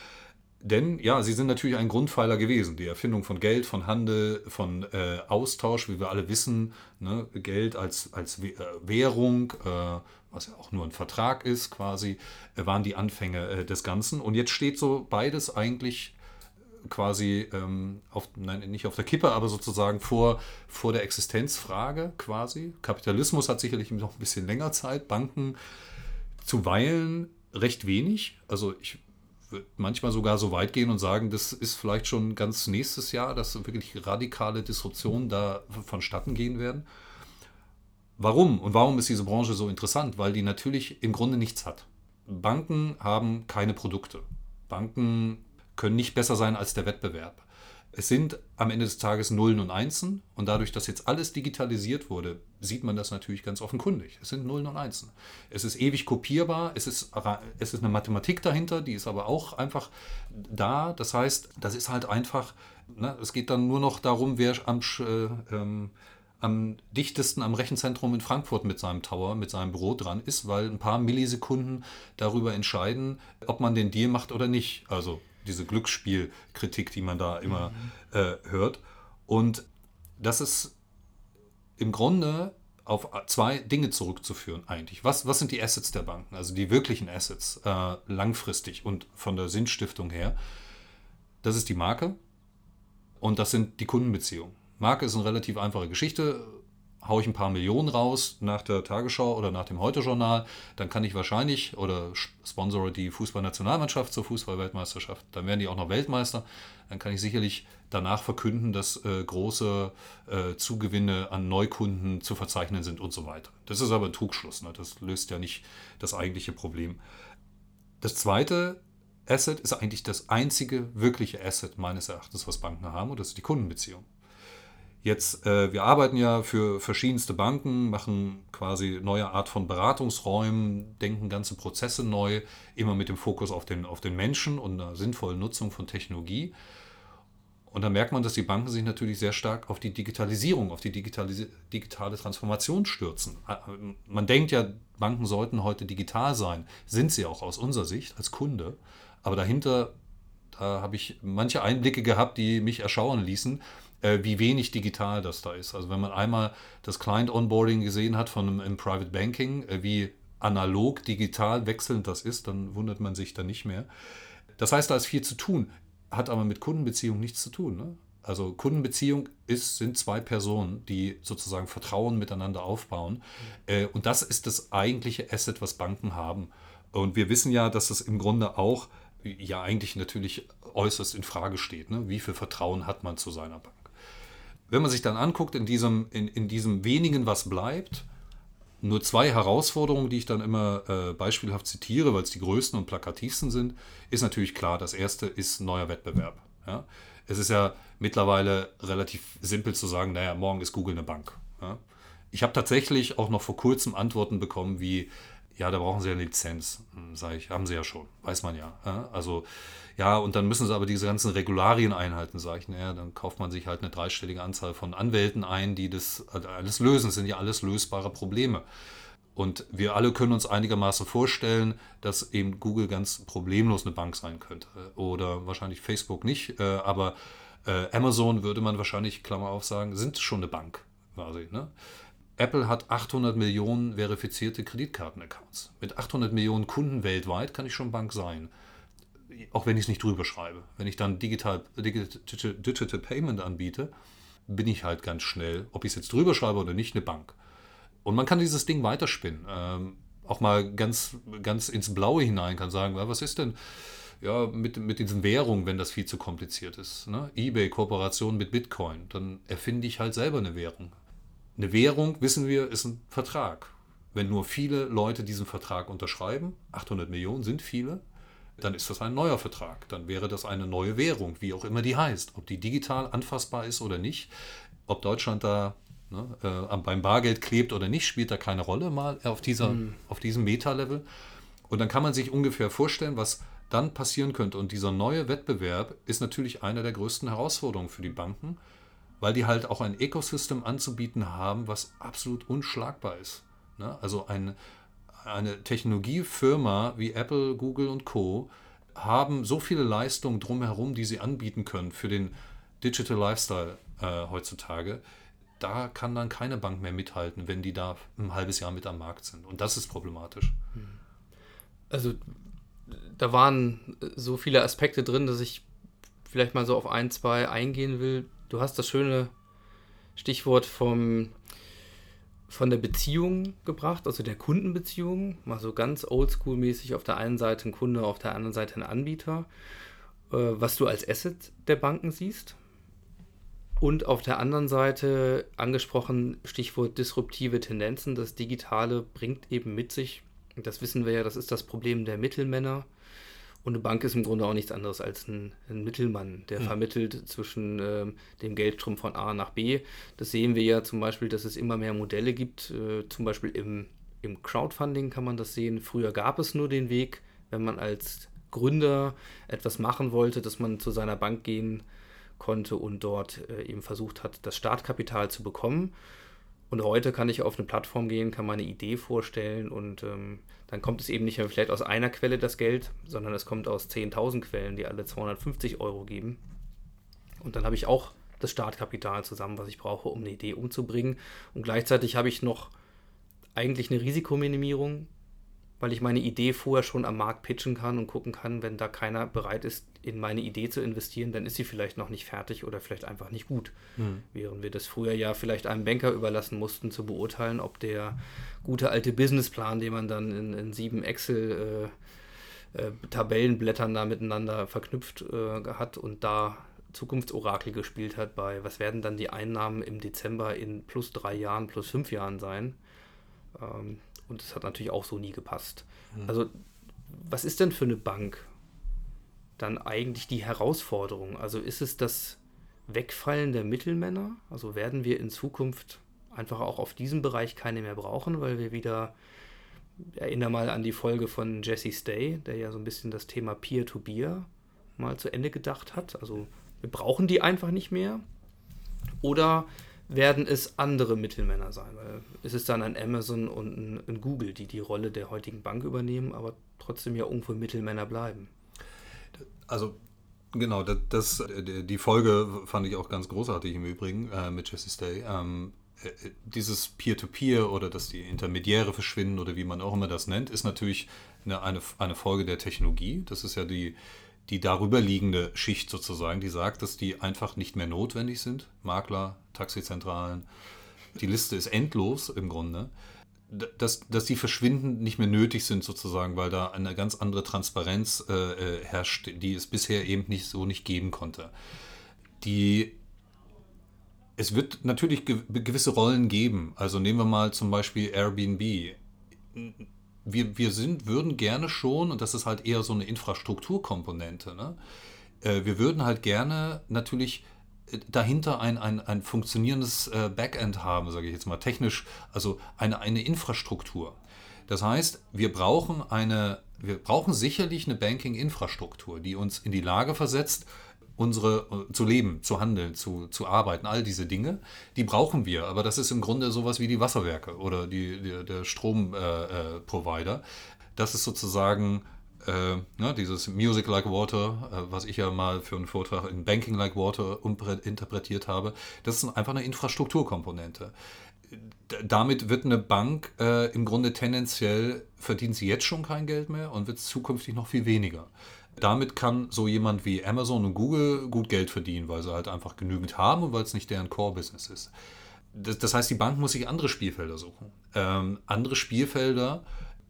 Denn ja, sie sind natürlich ein Grundpfeiler gewesen. Die Erfindung von Geld, von Handel, von äh, Austausch, wie wir alle wissen, ne? Geld als, als äh, Währung, äh, was ja auch nur ein Vertrag ist quasi, äh, waren die Anfänge äh, des Ganzen. Und jetzt steht so beides eigentlich quasi ähm, auf, nein, nicht auf der Kippe, aber sozusagen vor, vor der Existenzfrage quasi. Kapitalismus hat sicherlich noch ein bisschen länger Zeit, Banken zuweilen recht wenig. Also ich würde manchmal sogar so weit gehen und sagen, das ist vielleicht schon ganz nächstes Jahr, dass wirklich radikale Disruptionen da vonstatten gehen werden. Warum? Und warum ist diese Branche so interessant? Weil die natürlich im Grunde nichts hat. Banken haben keine Produkte. Banken können nicht besser sein als der Wettbewerb. Es sind am Ende des Tages Nullen und Einsen und dadurch, dass jetzt alles digitalisiert wurde, sieht man das natürlich ganz offenkundig. Es sind Nullen und Einsen. Es ist ewig kopierbar, es ist, es ist eine Mathematik dahinter, die ist aber auch einfach da. Das heißt, das ist halt einfach, ne, es geht dann nur noch darum, wer am, äh, ähm, am dichtesten am Rechenzentrum in Frankfurt mit seinem Tower, mit seinem Büro dran ist, weil ein paar Millisekunden darüber entscheiden, ob man den Deal macht oder nicht. Also diese Glücksspielkritik, die man da immer mhm. äh, hört. Und das ist im Grunde auf zwei Dinge zurückzuführen eigentlich. Was, was sind die Assets der Banken, also die wirklichen Assets äh, langfristig und von der Sinnstiftung her? Das ist die Marke und das sind die Kundenbeziehungen. Marke ist eine relativ einfache Geschichte. Hau ich ein paar Millionen raus nach der Tagesschau oder nach dem Heute-Journal, dann kann ich wahrscheinlich oder sponsore die Fußballnationalmannschaft zur Fußballweltmeisterschaft, dann werden die auch noch Weltmeister. Dann kann ich sicherlich danach verkünden, dass äh, große äh, Zugewinne an Neukunden zu verzeichnen sind und so weiter. Das ist aber ein Trugschluss. Ne? Das löst ja nicht das eigentliche Problem. Das zweite Asset ist eigentlich das einzige wirkliche Asset meines Erachtens, was Banken haben, und das ist die Kundenbeziehung. Jetzt, äh, wir arbeiten ja für verschiedenste Banken, machen quasi neue Art von Beratungsräumen, denken ganze Prozesse neu, immer mit dem Fokus auf den, auf den Menschen und einer sinnvollen Nutzung von Technologie. Und dann merkt man, dass die Banken sich natürlich sehr stark auf die Digitalisierung, auf die digitale, digitale Transformation stürzen. Äh, man denkt ja, Banken sollten heute digital sein. Sind sie auch aus unserer Sicht als Kunde. Aber dahinter, da habe ich manche Einblicke gehabt, die mich erschauern ließen, äh, wie wenig digital das da ist. Also wenn man einmal das Client-Onboarding gesehen hat von einem, im Private Banking, äh, wie analog, digital wechselnd das ist, dann wundert man sich da nicht mehr. Das heißt, da ist viel zu tun hat aber mit Kundenbeziehung nichts zu tun. Ne? Also Kundenbeziehung ist, sind zwei Personen, die sozusagen Vertrauen miteinander aufbauen. Mhm. Äh, und das ist das eigentliche Asset, was Banken haben. Und wir wissen ja, dass es im Grunde auch ja eigentlich natürlich äußerst in Frage steht. Ne? Wie viel Vertrauen hat man zu seiner Bank? Wenn man sich dann anguckt, in diesem, in, in diesem wenigen, was bleibt, nur zwei Herausforderungen, die ich dann immer äh, beispielhaft zitiere, weil es die größten und plakativsten sind, ist natürlich klar. Das erste ist neuer Wettbewerb. Ja? Es ist ja mittlerweile relativ simpel zu sagen, naja, morgen ist Google eine Bank. Ja? Ich habe tatsächlich auch noch vor kurzem Antworten bekommen wie, ja, da brauchen Sie eine Lizenz. Hm, Sage ich, haben Sie ja schon, weiß man ja. ja? Also ja, und dann müssen sie aber diese ganzen Regularien einhalten, sage ich. Naja, dann kauft man sich halt eine dreistellige Anzahl von Anwälten ein, die das also alles lösen. Das sind ja alles lösbare Probleme. Und wir alle können uns einigermaßen vorstellen, dass eben Google ganz problemlos eine Bank sein könnte. Oder wahrscheinlich Facebook nicht. Äh, aber äh, Amazon würde man wahrscheinlich, Klammer auf, sagen, sind schon eine Bank quasi. Ne? Apple hat 800 Millionen verifizierte Kreditkartenaccounts. Mit 800 Millionen Kunden weltweit kann ich schon Bank sein auch wenn ich es nicht drüber schreibe. Wenn ich dann digital, digital, digital Payment anbiete, bin ich halt ganz schnell, ob ich es jetzt drüber schreibe oder nicht, eine Bank. Und man kann dieses Ding weiterspinnen. Ähm, auch mal ganz, ganz ins Blaue hinein kann sagen, was ist denn ja, mit, mit diesen Währungen, wenn das viel zu kompliziert ist. Ne? Ebay, Kooperation mit Bitcoin, dann erfinde ich halt selber eine Währung. Eine Währung, wissen wir, ist ein Vertrag. Wenn nur viele Leute diesen Vertrag unterschreiben, 800 Millionen sind viele, dann ist das ein neuer Vertrag. Dann wäre das eine neue Währung, wie auch immer die heißt. Ob die digital anfassbar ist oder nicht, ob Deutschland da ne, äh, beim Bargeld klebt oder nicht, spielt da keine Rolle mal auf, dieser, mhm. auf diesem Meta-Level. Und dann kann man sich ungefähr vorstellen, was dann passieren könnte. Und dieser neue Wettbewerb ist natürlich eine der größten Herausforderungen für die Banken, weil die halt auch ein Ecosystem anzubieten haben, was absolut unschlagbar ist. Ne? Also ein, eine Technologiefirma wie Apple, Google und Co. haben so viele Leistungen drumherum, die sie anbieten können für den Digital Lifestyle äh, heutzutage. Da kann dann keine Bank mehr mithalten, wenn die da ein halbes Jahr mit am Markt sind. Und das ist problematisch. Also da waren so viele Aspekte drin, dass ich vielleicht mal so auf ein, zwei eingehen will. Du hast das schöne Stichwort vom von der Beziehung gebracht, also der Kundenbeziehung, mal so ganz oldschool-mäßig auf der einen Seite ein Kunde, auf der anderen Seite ein Anbieter, äh, was du als Asset der Banken siehst. Und auf der anderen Seite angesprochen, Stichwort disruptive Tendenzen, das Digitale bringt eben mit sich, das wissen wir ja, das ist das Problem der Mittelmänner, und eine Bank ist im Grunde auch nichts anderes als ein, ein Mittelmann, der mhm. vermittelt zwischen ähm, dem Geldstrom von A nach B. Das sehen wir ja zum Beispiel, dass es immer mehr Modelle gibt. Äh, zum Beispiel im, im Crowdfunding kann man das sehen. Früher gab es nur den Weg, wenn man als Gründer etwas machen wollte, dass man zu seiner Bank gehen konnte und dort äh, eben versucht hat, das Startkapital zu bekommen. Und heute kann ich auf eine Plattform gehen, kann meine Idee vorstellen und ähm, dann kommt es eben nicht mehr vielleicht aus einer Quelle das Geld, sondern es kommt aus 10.000 Quellen, die alle 250 Euro geben. Und dann habe ich auch das Startkapital zusammen, was ich brauche, um eine Idee umzubringen. Und gleichzeitig habe ich noch eigentlich eine Risikominimierung, weil ich meine Idee vorher schon am Markt pitchen kann und gucken kann, wenn da keiner bereit ist, in meine Idee zu investieren, dann ist sie vielleicht noch nicht fertig oder vielleicht einfach nicht gut. Mhm. Während wir das früher ja vielleicht einem Banker überlassen mussten, zu beurteilen, ob der gute alte Businessplan, den man dann in, in sieben Excel äh, äh, Tabellenblättern da miteinander verknüpft äh, hat und da Zukunftsorakel gespielt hat bei, was werden dann die Einnahmen im Dezember in plus drei Jahren, plus fünf Jahren sein. Ähm, und das hat natürlich auch so nie gepasst. Mhm. Also, was ist denn für eine Bank dann eigentlich die Herausforderung? Also ist es das Wegfallen der Mittelmänner? Also werden wir in Zukunft einfach auch auf diesem Bereich keine mehr brauchen, weil wir wieder, erinnere mal an die Folge von Jesse Stay, der ja so ein bisschen das Thema Peer-to-Peer mal zu Ende gedacht hat. Also wir brauchen die einfach nicht mehr. Oder werden es andere Mittelmänner sein. Weil es ist dann ein Amazon und ein, ein, Google, die die Rolle der heutigen Bank übernehmen, aber trotzdem ja irgendwo Mittelmänner bleiben. Also genau, das, das die Folge fand ich auch ganz großartig im Übrigen äh, mit Jesse Stay. Ähm, äh, dieses Peer-to-Peer -Peer oder dass die Intermediäre verschwinden oder wie man auch immer das nennt, ist natürlich eine, eine, eine Folge der Technologie. Das ist ja die, die darüber liegende Schicht sozusagen, die sagt, dass die einfach nicht mehr notwendig sind. Makler, Taxizentralen, die Liste ist endlos im Grunde. Dass, dass die verschwindend nicht mehr nötig sind sozusagen, weil da eine ganz andere Transparenz äh, äh herrscht, die es bisher eben nicht so nicht geben konnte. Die es wird natürlich gewisse Rollen geben. Also nehmen wir mal zum Beispiel Airbnb wir, wir sind, würden gerne schon, und das ist halt eher so eine Infrastrukturkomponente, ne? Äh, wir würden halt gerne natürlich äh, dahinter ein, ein, ein funktionierendes äh, Backend haben, sage ich jetzt mal technisch, also eine, eine Infrastruktur. Das heißt, wir brauchen eine, wir brauchen sicherlich eine Banking-Infrastruktur, die uns in die Lage versetzt, unsere äh, zu leben, zu handeln, zu, zu arbeiten, all diese Dinge, die brauchen wir. Aber das ist im Grunde sowas wie die Wasserwerke oder die, die der Stromprovider. Äh, das ist sozusagen äh, ne, dieses Music like Water, äh, was ich ja mal für einen Vortrag in Banking like Water interpretiert habe. Das ist einfach eine Infrastrukturkomponente. damit wird eine Bank äh, im Grunde tendenziell, verdient sie jetzt schon kein Geld mehr und wird zukünftig noch viel weniger. Damit kann so jemand wie Amazon und Google gut Geld verdienen, weil sie halt einfach genügend haben und weil es nicht deren Core-Business ist. Das, das, heißt, die Bank muss sich andere Spielfelder suchen. Ähm, andere Spielfelder,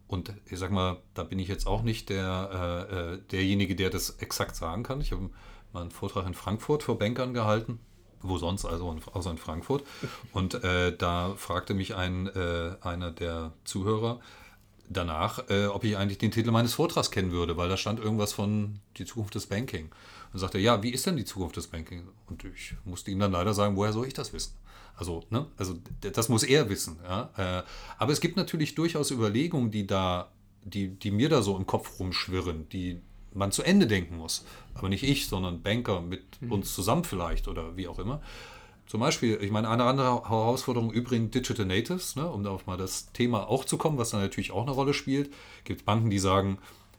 und ich sag mal, da bin ich jetzt auch nicht der, äh, äh derjenige, der das exakt sagen kann. Ich habe mal einen Vortrag in Frankfurt vor Bankern gehalten wo sonst, also in, außer in Frankfurt. Und äh, da fragte mich ein, äh, einer der Zuhörer, danach, äh, ob ich eigentlich den Titel meines Vortrags kennen würde, weil da stand irgendwas von die Zukunft des Banking. Und sagte, ja, wie ist denn die Zukunft des Banking? Und ich musste ihm dann leider sagen, woher soll ich das wissen? Also, ne, also das muss er wissen. Ja? Äh, aber es gibt natürlich durchaus Überlegungen, die da, die, die mir da so im Kopf rumschwirren, die man zu Ende denken muss. Aber nicht ich, sondern Banker mit mhm. uns zusammen vielleicht oder wie auch immer. Zum Beispiel, ich meine, eine andere Herausforderung übrigens Digital Natives, ne, um auf mal das Thema auch zu kommen, was da natürlich auch eine Rolle spielt. Gibt Banken, die sagen,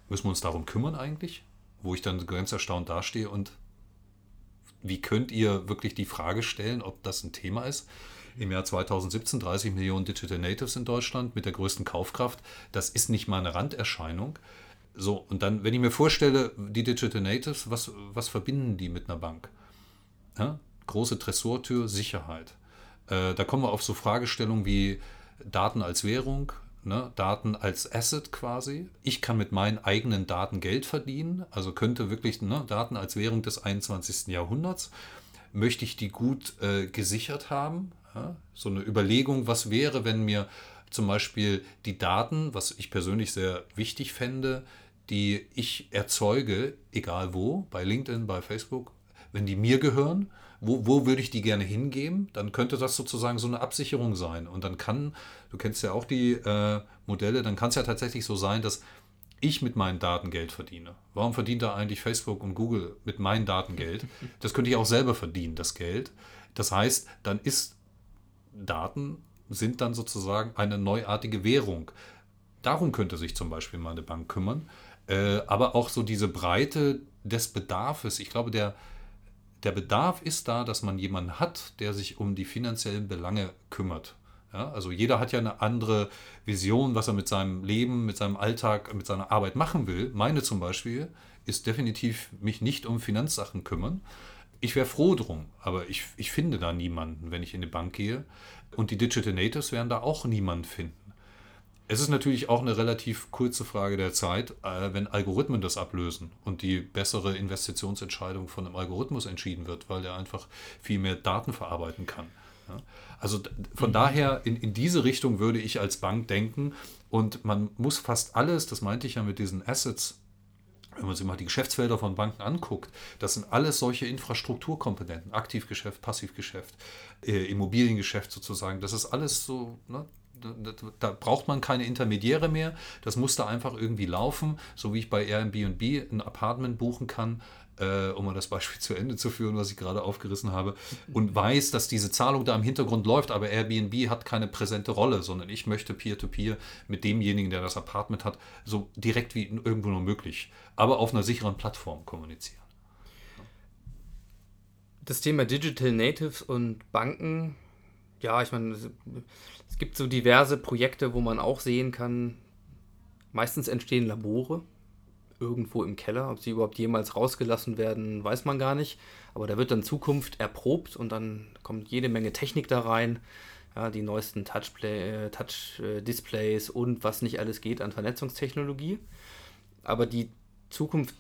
müssen wir uns darum kümmern eigentlich? Wo ich dann ganz erstaunt dastehe und wie könnt ihr wirklich die Frage stellen, ob das ein Thema ist? Im Jahr 2017 30 Millionen Digital Natives in Deutschland mit der größten Kaufkraft. Das ist nicht mal eine Randerscheinung. So, und dann, wenn ich mir vorstelle, die Digital Natives, was, was verbinden die mit einer Bank? Ja? Große Tresortür Sicherheit. Äh, da kommen wir auf so Fragestellungen wie Daten als Währung, ne? Daten als Asset quasi. Ich kann mit meinen eigenen Daten Geld verdienen, also könnte wirklich ne, Daten als Währung des 21. Jahrhunderts. Möchte ich die gut äh, gesichert haben? Ja? So eine Überlegung, was wäre, wenn mir zum Beispiel die Daten, was ich persönlich sehr wichtig fände, die ich erzeuge, egal wo, bei LinkedIn, bei Facebook, wenn die mir gehören, wo, wo würde ich die gerne hingeben, dann könnte das sozusagen so eine Absicherung sein. Und dann kann, du kennst ja auch die äh, Modelle, dann kann es ja tatsächlich so sein, dass ich mit meinen Daten Geld verdiene. Warum verdient da eigentlich Facebook und Google mit meinen Daten Geld? Das könnte ich auch selber verdienen, das Geld. Das heißt, dann ist Daten sind dann sozusagen eine neuartige Währung. Darum könnte sich zum Beispiel mal eine Bank kümmern. Äh, aber auch so diese Breite des Bedarfes. Ich glaube, der, der Bedarf ist da, dass man jemanden hat, der sich um die finanziellen Belange kümmert. Ja, also jeder hat ja eine andere Vision, was er mit seinem Leben, mit seinem Alltag, mit seiner Arbeit machen will. Meine zum Beispiel ist definitiv mich nicht um Finanzsachen kümmern. Ich wäre froh drum, aber ich, ich finde da niemanden, wenn ich in die Bank gehe. Und die Digital Natives werden da auch niemanden finden. Es ist natürlich auch eine relativ kurze Frage der Zeit, äh, wenn Algorithmen das ablösen und die bessere Investitionsentscheidung von einem Algorithmus entschieden wird, weil er einfach viel mehr Daten verarbeiten kann. Also von mhm. daher in, in diese Richtung würde ich als Bank denken und man muss fast alles, das meinte ich ja mit diesen Assets, wenn man sich mal die Geschäftsfelder von Banken anguckt, das sind alles solche Infrastrukturkomponenten, Aktivgeschäft, Passivgeschäft, äh, Immobiliengeschäft sozusagen, das ist alles so, ne, da braucht man keine Intermediäre mehr. Das muss da einfach irgendwie laufen, so wie ich bei Airbnb ein Apartment buchen kann, äh, um mal das Beispiel zu Ende zu führen, was ich gerade aufgerissen habe, und weiß, dass diese Zahlung da im Hintergrund läuft, aber Airbnb hat keine präsente Rolle, sondern ich möchte Peer-to-Peer -Peer mit demjenigen, der das Apartment hat, so direkt wie irgendwo nur möglich, aber auf einer sicheren Plattform kommunizieren. Das Thema Digital Natives und Banken, ja, ich meine, es gibt so diverse Projekte, wo man auch sehen kann, meistens entstehen Labore irgendwo im Keller. Ob sie überhaupt jemals rausgelassen werden, weiß man gar nicht. Aber da wird dann Zukunft erprobt und dann kommt jede Menge Technik da rein. Ja, die neuesten Touch-Displays Touch und was nicht alles geht an Vernetzungstechnologie. Aber die Zukunft,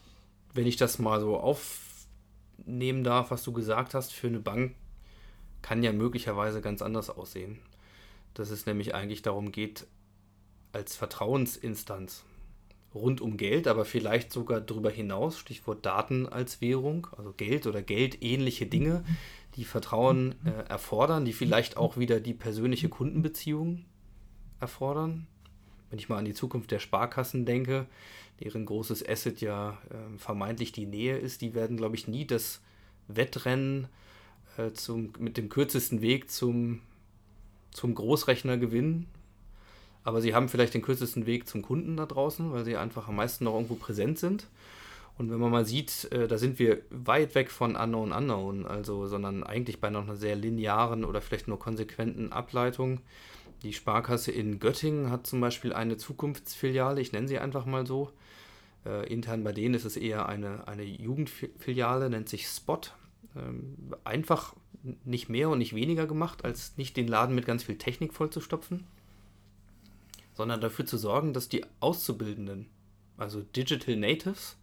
wenn ich das mal so aufnehmen darf, was du gesagt hast, für eine Bank, kann ja möglicherweise ganz anders aussehen dass es nämlich eigentlich darum geht, als Vertrauensinstanz rund um Geld, aber vielleicht sogar darüber hinaus, Stichwort Daten als Währung, also Geld oder geldähnliche Dinge, die Vertrauen äh, erfordern, die vielleicht auch wieder die persönliche Kundenbeziehung erfordern. Wenn ich mal an die Zukunft der Sparkassen denke, deren großes Asset ja äh, vermeintlich die Nähe ist, die werden, glaube ich, nie das Wettrennen äh, zum, mit dem kürzesten Weg zum zum Großrechner gewinnen, aber sie haben vielleicht den kürzesten Weg zum Kunden da draußen, weil sie einfach am meisten noch irgendwo präsent sind. Und wenn man mal sieht, äh, da sind wir weit weg von Unknown Unknown, also, sondern eigentlich bei noch einer sehr linearen oder vielleicht nur konsequenten Ableitung. Die Sparkasse in Göttingen hat zum Beispiel eine Zukunftsfiliale, ich nenne sie einfach mal so. Äh, intern bei denen ist es eher eine, eine Jugendfiliale, nennt sich Spot. Ähm, einfach nicht mehr und nicht weniger gemacht, als nicht den Laden mit ganz viel Technik vollzustopfen, sondern dafür zu sorgen, dass die Auszubildenden, also Digital Natives,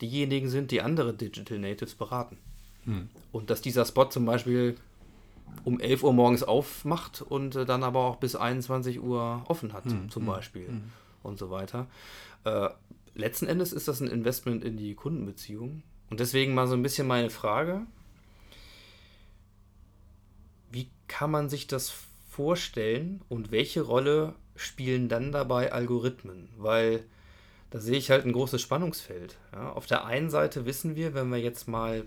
diejenigen sind, die andere Digital Natives beraten. Hm. Und dass dieser Spot zum Beispiel um 11 Uhr morgens aufmacht und äh, dann aber auch bis 21 Uhr offen hat, hm. zum hm. Beispiel hm. und so weiter. Äh, letzten Endes ist das ein Investment in die Kundenbeziehung. Und deswegen mal so ein bisschen meine Frage, wie kann man sich das vorstellen und welche Rolle spielen dann dabei Algorithmen? Weil da sehe ich halt ein großes Spannungsfeld. Ja, auf der einen Seite wissen wir, wenn wir jetzt mal,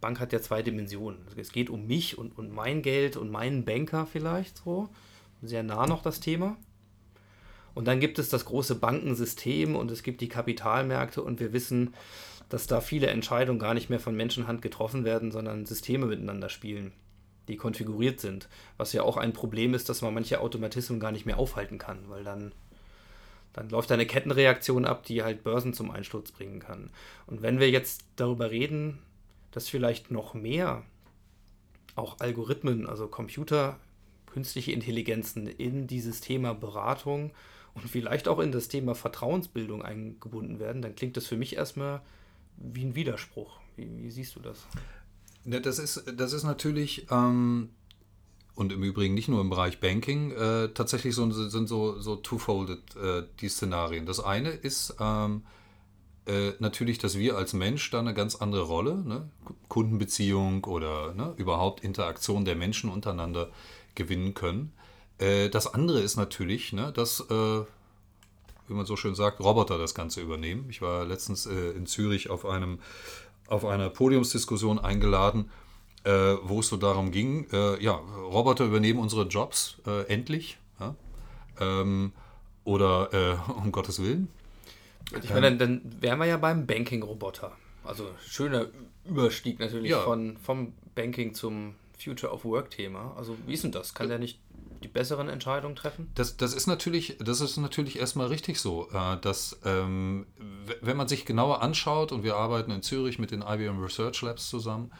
Bank hat ja zwei Dimensionen. Es geht um mich und, und mein Geld und meinen Banker vielleicht so. Sehr nah noch das Thema. Und dann gibt es das große Bankensystem und es gibt die Kapitalmärkte und wir wissen, dass da viele Entscheidungen gar nicht mehr von Menschenhand getroffen werden, sondern Systeme miteinander spielen die konfiguriert sind. Was ja auch ein Problem ist, dass man manche Automatismen gar nicht mehr aufhalten kann, weil dann, dann läuft eine Kettenreaktion ab, die halt Börsen zum Einsturz bringen kann. Und wenn wir jetzt darüber reden, dass vielleicht noch mehr auch Algorithmen, also Computer, künstliche Intelligenzen in dieses Thema Beratung und vielleicht auch in das Thema Vertrauensbildung eingebunden werden, dann klingt das für mich erstmal wie ein Widerspruch. Wie, wie siehst du das? Ja, das, ist, das ist natürlich, ähm, und im Übrigen nicht nur im Bereich Banking, äh, tatsächlich so, sind so, so two-folded äh, die Szenarien. Das eine ist ähm, äh, natürlich, dass wir als Mensch da eine ganz andere Rolle, ne? Kundenbeziehung oder ne? überhaupt Interaktion der Menschen untereinander gewinnen können. Äh, das andere ist natürlich, ne, dass äh, wie man so schön sagt, Roboter das Ganze übernehmen. Ich war letztens äh, in Zürich auf einem auf einer Podiumsdiskussion eingeladen, äh, wo es so darum ging, äh, ja, Roboter übernehmen unsere Jobs äh, endlich. Ja? Ähm, oder äh, um Gottes Willen. Ich meine, dann, dann wären wir ja beim Banking-Roboter. Also schöner Überstieg natürlich Ja. von, vom Banking zum Future of Work-Thema. Also wie ist denn das? Kann der nicht die besseren Entscheidungen treffen? Das, das, ist natürlich, das ist natürlich erstmal richtig so, äh, dass ähm, wenn man sich genauer anschaut, und wir arbeiten in Zürich mit den IBM Research Labs zusammen,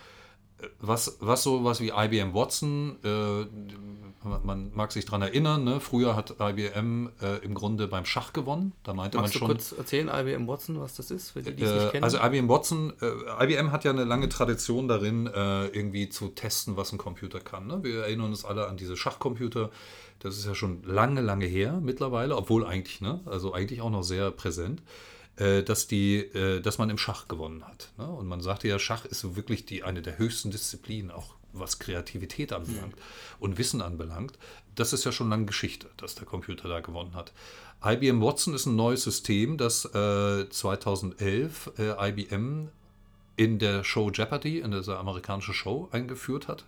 was, was so was wie IBM Watson, äh, man, mag sich daran erinnern, ne? früher hat IBM äh, im Grunde beim Schach gewonnen. Da meinte Magst du man schon. kurz erzählen, IBM Watson, was das ist, für die, die es nicht Äh, kennen? also IBM Watson, äh, IBM hat ja eine lange Tradition darin, äh, irgendwie zu testen, was ein Computer kann. Ne? Wir erinnern uns alle an diese Schachcomputer. Das ist ja schon lange, lange her mittlerweile, obwohl eigentlich, ne? also eigentlich auch noch sehr präsent, dass, die, äh, dass man im Schach gewonnen hat. Ne? Und man sagte ja, Schach ist so wirklich die, eine der höchsten Disziplinen, auch was Kreativität anbelangt und Wissen anbelangt. Das ist ja schon lange Geschichte, dass der Computer da gewonnen hat. IBM Watson ist ein neues System, das äh, 2011 äh, IBM in der Show Jeopardy, in dieser amerikanischen Show, eingeführt hat.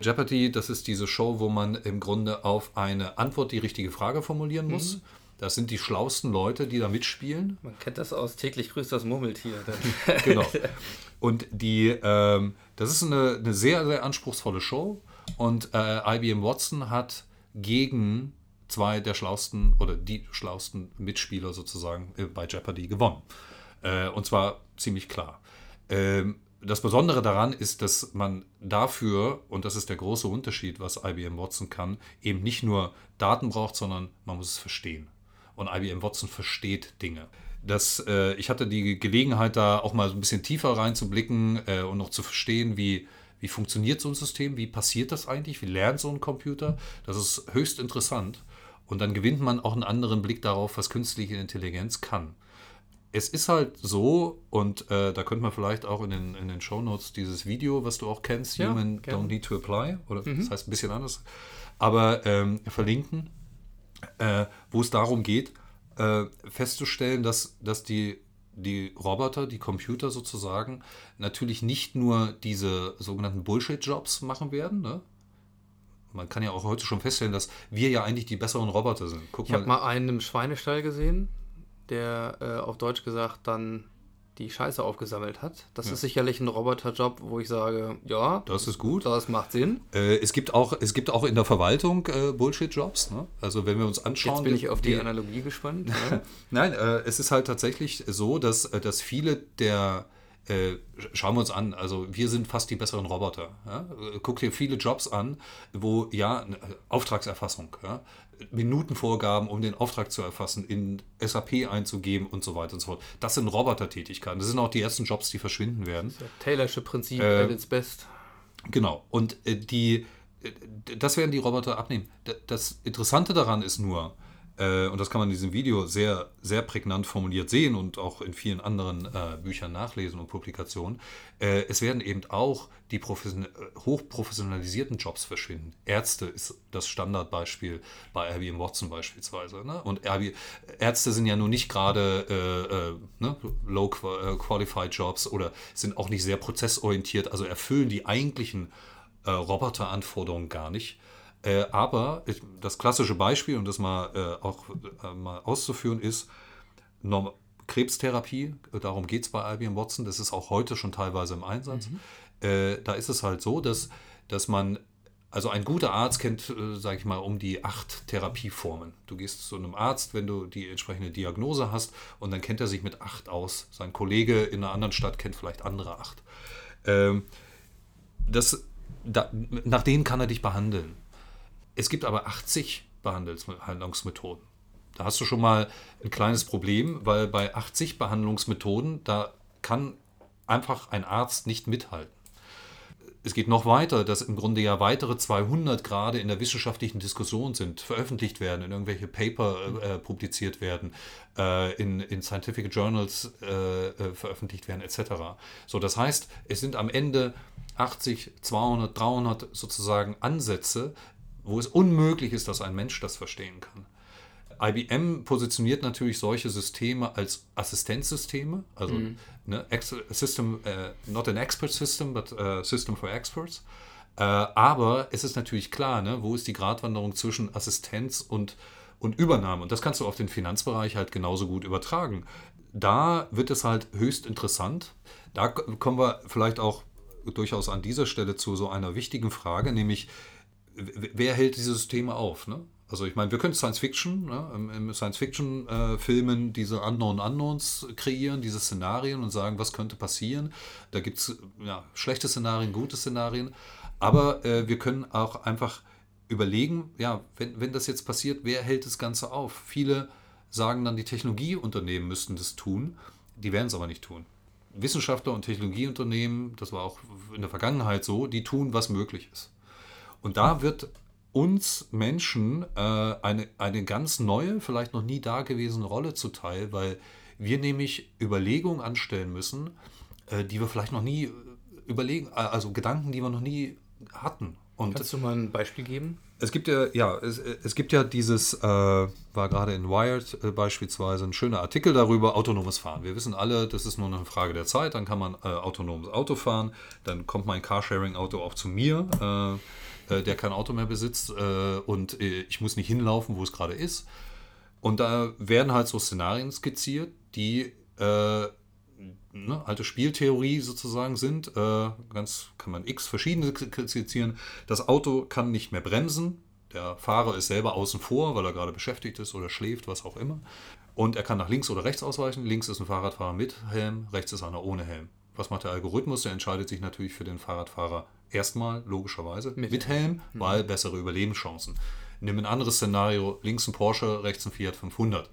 Jeopardy, das ist diese Show, wo man im Grunde auf eine Antwort die richtige Frage formulieren muss. Das sind die schlausten Leute, die da mitspielen. Man kennt das aus täglich grüßt das Murmeltier. Genau. Und die, ähm, das ist eine, eine sehr, sehr anspruchsvolle Show. Und äh, IBM Watson hat gegen zwei der schlausten oder die schlausten Mitspieler sozusagen äh, bei Jeopardy gewonnen. Äh, und zwar ziemlich klar. Ähm, das Besondere daran ist, dass man dafür, und das ist der große Unterschied, was IBM Watson kann, eben nicht nur Daten braucht, sondern man muss es verstehen. Und IBM Watson versteht Dinge. Das, äh, ich hatte die Gelegenheit, da auch mal so ein bisschen tiefer reinzublicken äh, und noch zu verstehen, wie, wie funktioniert so ein System, wie passiert das eigentlich, wie lernt so ein Computer. Das ist höchst interessant. Und dann gewinnt man auch einen anderen Blick darauf, was künstliche Intelligenz kann es ist halt so, und äh, da könnte man vielleicht auch in den, in den Shownotes dieses Video, was du auch kennst, Ja, Human gerne. Don't Need to Apply, oder das heißt ein bisschen anders, aber ähm, verlinken, äh, wo es darum geht, äh, festzustellen, dass, dass die, die Roboter, die Computer sozusagen, natürlich nicht nur diese sogenannten Bullshit-Jobs machen werden, ne? Man kann ja auch heute schon feststellen, dass wir ja eigentlich die besseren Roboter sind. Guck Ich habe mal einen im Schweinestall gesehen, der äh, auf Deutsch gesagt dann die Scheiße aufgesammelt hat. Das ist sicherlich ein Roboterjob, wo ich sage, ja, Das ist gut. das macht Sinn. Äh, es, gibt auch, es gibt auch in der Verwaltung äh, Bullshit-Jobs. Ne? Also wenn wir uns anschauen... Jetzt bin ich auf die die- Analogie gespannt. Ja. Nein, äh, es ist halt tatsächlich so, dass, äh, dass viele der... Äh, schauen wir uns an, also wir sind fast die besseren Roboter. Ja? Äh, Guck dir viele Jobs an, wo ja, Auftragserfassung, ja? Minutenvorgaben, um den Auftrag zu erfassen, in SAP einzugeben und so weiter und so fort. Das sind Robotertätigkeiten. Das sind auch die ersten Jobs, die verschwinden werden. Das Taylorsche Prinzip Äh, at its best. Genau. Und äh, die, äh, das werden die Roboter abnehmen. D- Das Interessante daran ist nur, äh, und das kann man in diesem Video sehr, sehr prägnant formuliert sehen und auch in vielen anderen äh, Büchern nachlesen und Publikationen, äh, es werden eben auch die profession hochprofessionalisierten Jobs verschwinden. Ärzte ist das Standardbeispiel bei IBM Watson beispielsweise. Ne? Und IB Ärzte sind ja nun nicht gerade äh, äh, ne, low äh, qualified Jobs oder sind auch nicht sehr prozessorientiert, also erfüllen die eigentlichen Roboteranforderungen gar nicht. Äh, aber ich, das klassische Beispiel, und das mal äh, auch äh, mal auszuführen, ist Norm Krebstherapie. Darum geht es bei IBM Watson. Das ist auch heute schon teilweise im Einsatz. Äh, da ist es halt so, dass, dass man, also ein guter Arzt kennt, äh, sage ich mal, um die acht Therapieformen. Du gehst zu einem Arzt, wenn du die entsprechende Diagnose hast, und dann kennt er sich mit acht aus. Sein Kollege in einer anderen Stadt kennt vielleicht andere acht. Ähm, das, da, nach denen kann er dich behandeln. Es gibt aber 80 Behandlungsmethoden. Da hast du schon mal ein kleines Problem, weil bei 80 Behandlungsmethoden, da kann einfach ein Arzt nicht mithalten. Es geht noch weiter, dass im Grunde ja weitere 200 gerade in der wissenschaftlichen Diskussion sind, veröffentlicht werden, in irgendwelche Paper äh, publiziert werden, äh, in, in Scientific Journals äh, äh, veröffentlicht werden, etc. So, das heißt, es sind am Ende 80, 200, 300 sozusagen Ansätze, wo es unmöglich ist, dass ein Mensch das verstehen kann. IBM positioniert natürlich solche Systeme als Assistenzsysteme, also ne, ex System, äh, not an expert system, but a system for experts. Äh, aber es ist natürlich klar, ne, wo ist die Gratwanderung zwischen Assistenz und, und Übernahme? Und das kannst du auf den Finanzbereich halt genauso gut übertragen. Da wird es halt höchst interessant. Da kommen wir vielleicht auch durchaus an dieser Stelle zu so einer wichtigen Frage, nämlich wer hält diese Systeme auf? Ne? Also ich meine, wir können Science Fiction, ne, im Science Fiction äh, Filmen diese Unknown Unknowns kreieren, diese Szenarien und sagen, was könnte passieren. Da gibt es ja, schlechte Szenarien, gute Szenarien. Aber äh, wir können auch einfach überlegen, ja, wenn, wenn das jetzt passiert, wer hält das Ganze auf? Viele sagen dann, die Technologieunternehmen müssten das tun, die werden es aber nicht tun. Wissenschaftler und Technologieunternehmen, das war auch in der Vergangenheit so, die tun, was möglich ist. Und da wird uns Menschen äh, eine, eine ganz neue, vielleicht noch nie dagewesene Rolle zuteil, weil wir nämlich Überlegungen anstellen müssen, äh, die wir vielleicht noch nie äh, überlegen, äh, also Gedanken, die wir noch nie hatten. Und Kannst du mal ein Beispiel geben? es gibt ja, ja, es, es gibt ja dieses, äh, war gerade in Wired äh, beispielsweise ein schöner Artikel darüber, autonomes Fahren. Wir wissen alle, das ist nur eine Frage der Zeit, dann kann man äh, autonomes Auto fahren, dann kommt mein Carsharing-Auto auch zu mir, äh, äh, der kein Auto mehr besitzt äh, und äh, ich muss nicht hinlaufen, wo es gerade ist. Und da werden halt so Szenarien skizziert, die äh, ne, alte Spieltheorie sozusagen sind. Ganz kann man x verschiedene skizzieren. Das Auto kann nicht mehr bremsen. Der Fahrer ist selber außen vor, weil er gerade beschäftigt ist oder schläft, was auch immer. Und er kann nach links oder rechts ausweichen. Links ist ein Fahrradfahrer mit Helm, rechts ist einer ohne Helm. Was macht der Algorithmus? Der entscheidet sich natürlich für den Fahrradfahrer erstmal, logischerweise, mit, Mit Helm, weil bessere Überlebenschancen. Nimm ein anderes Szenario, links ein Porsche, rechts ein Fiat 500.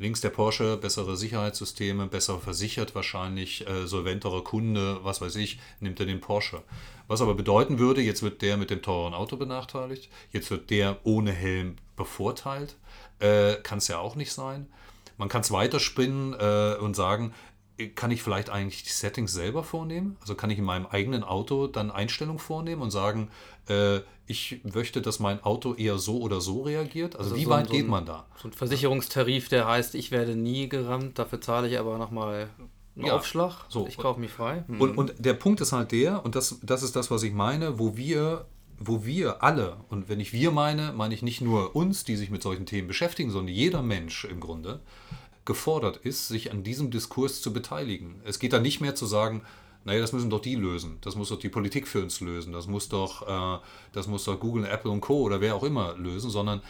Links der Porsche, bessere Sicherheitssysteme, besser versichert wahrscheinlich, äh, solventere Kunde, was weiß ich, nimmt er den Porsche. Was aber bedeuten würde, jetzt wird der mit dem teuren Auto benachteiligt, jetzt wird der ohne Helm bevorteilt. Äh, kann es ja auch nicht sein. Man kann es weiterspinnen äh, und sagen, kann ich vielleicht eigentlich die Settings selber vornehmen? Also kann ich in meinem eigenen Auto dann Einstellungen vornehmen und sagen, äh, ich möchte, dass mein Auto eher so oder so reagiert? Also, wie so ein- weit so geht ein- man da? So ein Versicherungstarif, der heißt, ich werde nie gerammt, dafür zahle ich aber nochmal einen Ja, Aufschlag. so. Ich kaufe mich frei. Hm. Und, und der Punkt ist halt der, und das, das ist das, was ich meine, wo wir, wo wir alle, und wenn ich wir meine, meine ich nicht nur uns, die sich mit solchen Themen beschäftigen, sondern jeder Mensch im Grunde, gefordert ist, sich an diesem Diskurs zu beteiligen. Es geht da nicht mehr zu sagen, naja, das müssen doch die lösen, das muss doch die Politik für uns lösen, das muss doch, äh, das muss doch Google, Apple und Co. oder wer auch immer lösen, sondern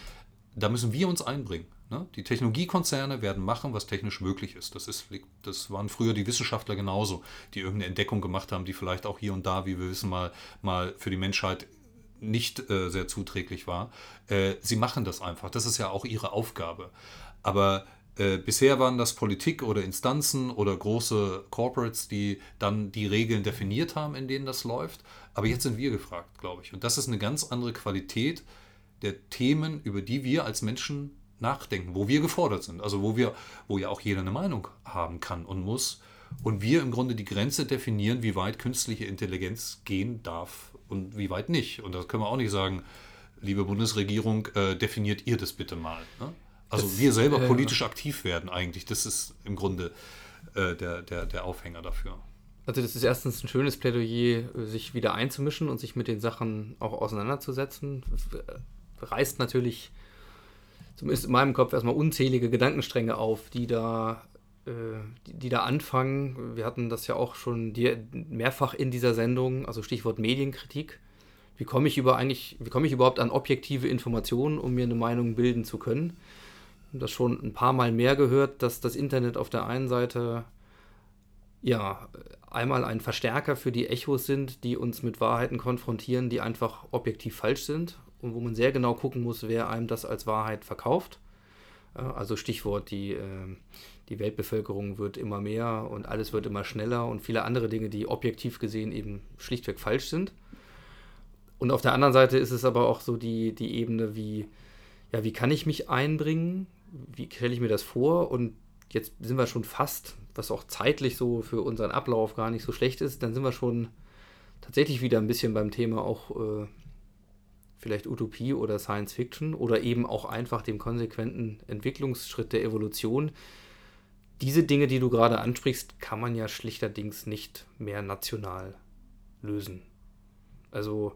da müssen wir uns einbringen. Ne? Die Technologiekonzerne werden machen, was technisch möglich ist. Das, ist. das waren früher die Wissenschaftler genauso, die irgendeine Entdeckung gemacht haben, die vielleicht auch hier und da, wie wir wissen, mal, mal für die Menschheit nicht äh, sehr zuträglich war. Äh, sie machen das einfach. Das ist ja auch ihre Aufgabe. Aber äh, bisher waren das Politik oder Instanzen oder große Corporates, die dann die Regeln definiert haben, in denen das läuft. Aber jetzt sind wir gefragt, glaube ich. Und das ist eine ganz andere Qualität der Themen, über die wir als Menschen nachdenken, wo wir gefordert sind. Also wo wir, wo ja auch jeder eine Meinung haben kann und muss. Und wir im Grunde die Grenze definieren, wie weit künstliche Intelligenz gehen darf und wie weit nicht. Und das können wir auch nicht sagen, liebe Bundesregierung, äh, definiert ihr das bitte mal. Ne? Also Das, wir selber äh, politisch aktiv werden eigentlich. Das ist im Grunde äh, der, der, der Aufhänger dafür. Also das ist erstens ein schönes Plädoyer, sich wieder einzumischen und sich mit den Sachen auch auseinanderzusetzen. Reißt natürlich, zumindest in meinem Kopf, erstmal unzählige Gedankenstränge auf, die da, äh, die, die da anfangen. Wir hatten das ja auch schon die, mehrfach in dieser Sendung, also Stichwort Medienkritik. Wie komme ich über eigentlich, wie komme ich überhaupt an objektive Informationen, um mir eine Meinung bilden zu können? Das schon ein paar Mal mehr gehört, dass das Internet auf der einen Seite ja, einmal ein Verstärker für die Echos sind, die uns mit Wahrheiten konfrontieren, die einfach objektiv falsch sind und wo man sehr genau gucken muss, wer einem das als Wahrheit verkauft. Äh, Also Stichwort, die, äh, die Weltbevölkerung wird immer mehr und alles wird immer schneller und viele andere Dinge, die objektiv gesehen eben schlichtweg falsch sind. Und auf der anderen Seite ist es aber auch so die, die Ebene, wie, ja, wie kann ich mich einbringen? Wie stelle ich mir das vor? Und jetzt sind wir schon fast, was auch zeitlich so für unseren Ablauf gar nicht so schlecht ist, dann sind wir schon tatsächlich wieder ein bisschen beim Thema auch äh, vielleicht Utopie oder Science Fiction oder eben auch einfach dem konsequenten Entwicklungsschritt der Evolution. Diese Dinge, die du gerade ansprichst, kann man ja schlichterdings nicht mehr national lösen. Also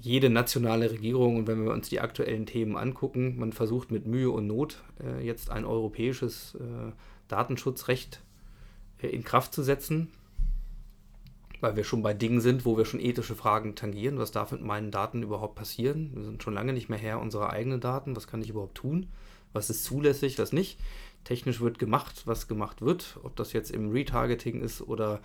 jede nationale Regierung und wenn wir uns die aktuellen Themen angucken, man versucht mit Mühe und Not äh, jetzt ein europäisches äh, Datenschutzrecht äh, in Kraft zu setzen, weil wir schon bei Dingen sind, wo wir schon ethische Fragen tangieren. Was darf mit meinen Daten überhaupt passieren? Wir sind schon lange nicht mehr Herr unserer eigenen Daten. Was kann ich überhaupt tun? Was ist zulässig, was nicht? Technisch wird gemacht, was gemacht wird. Ob das jetzt im Retargeting ist oder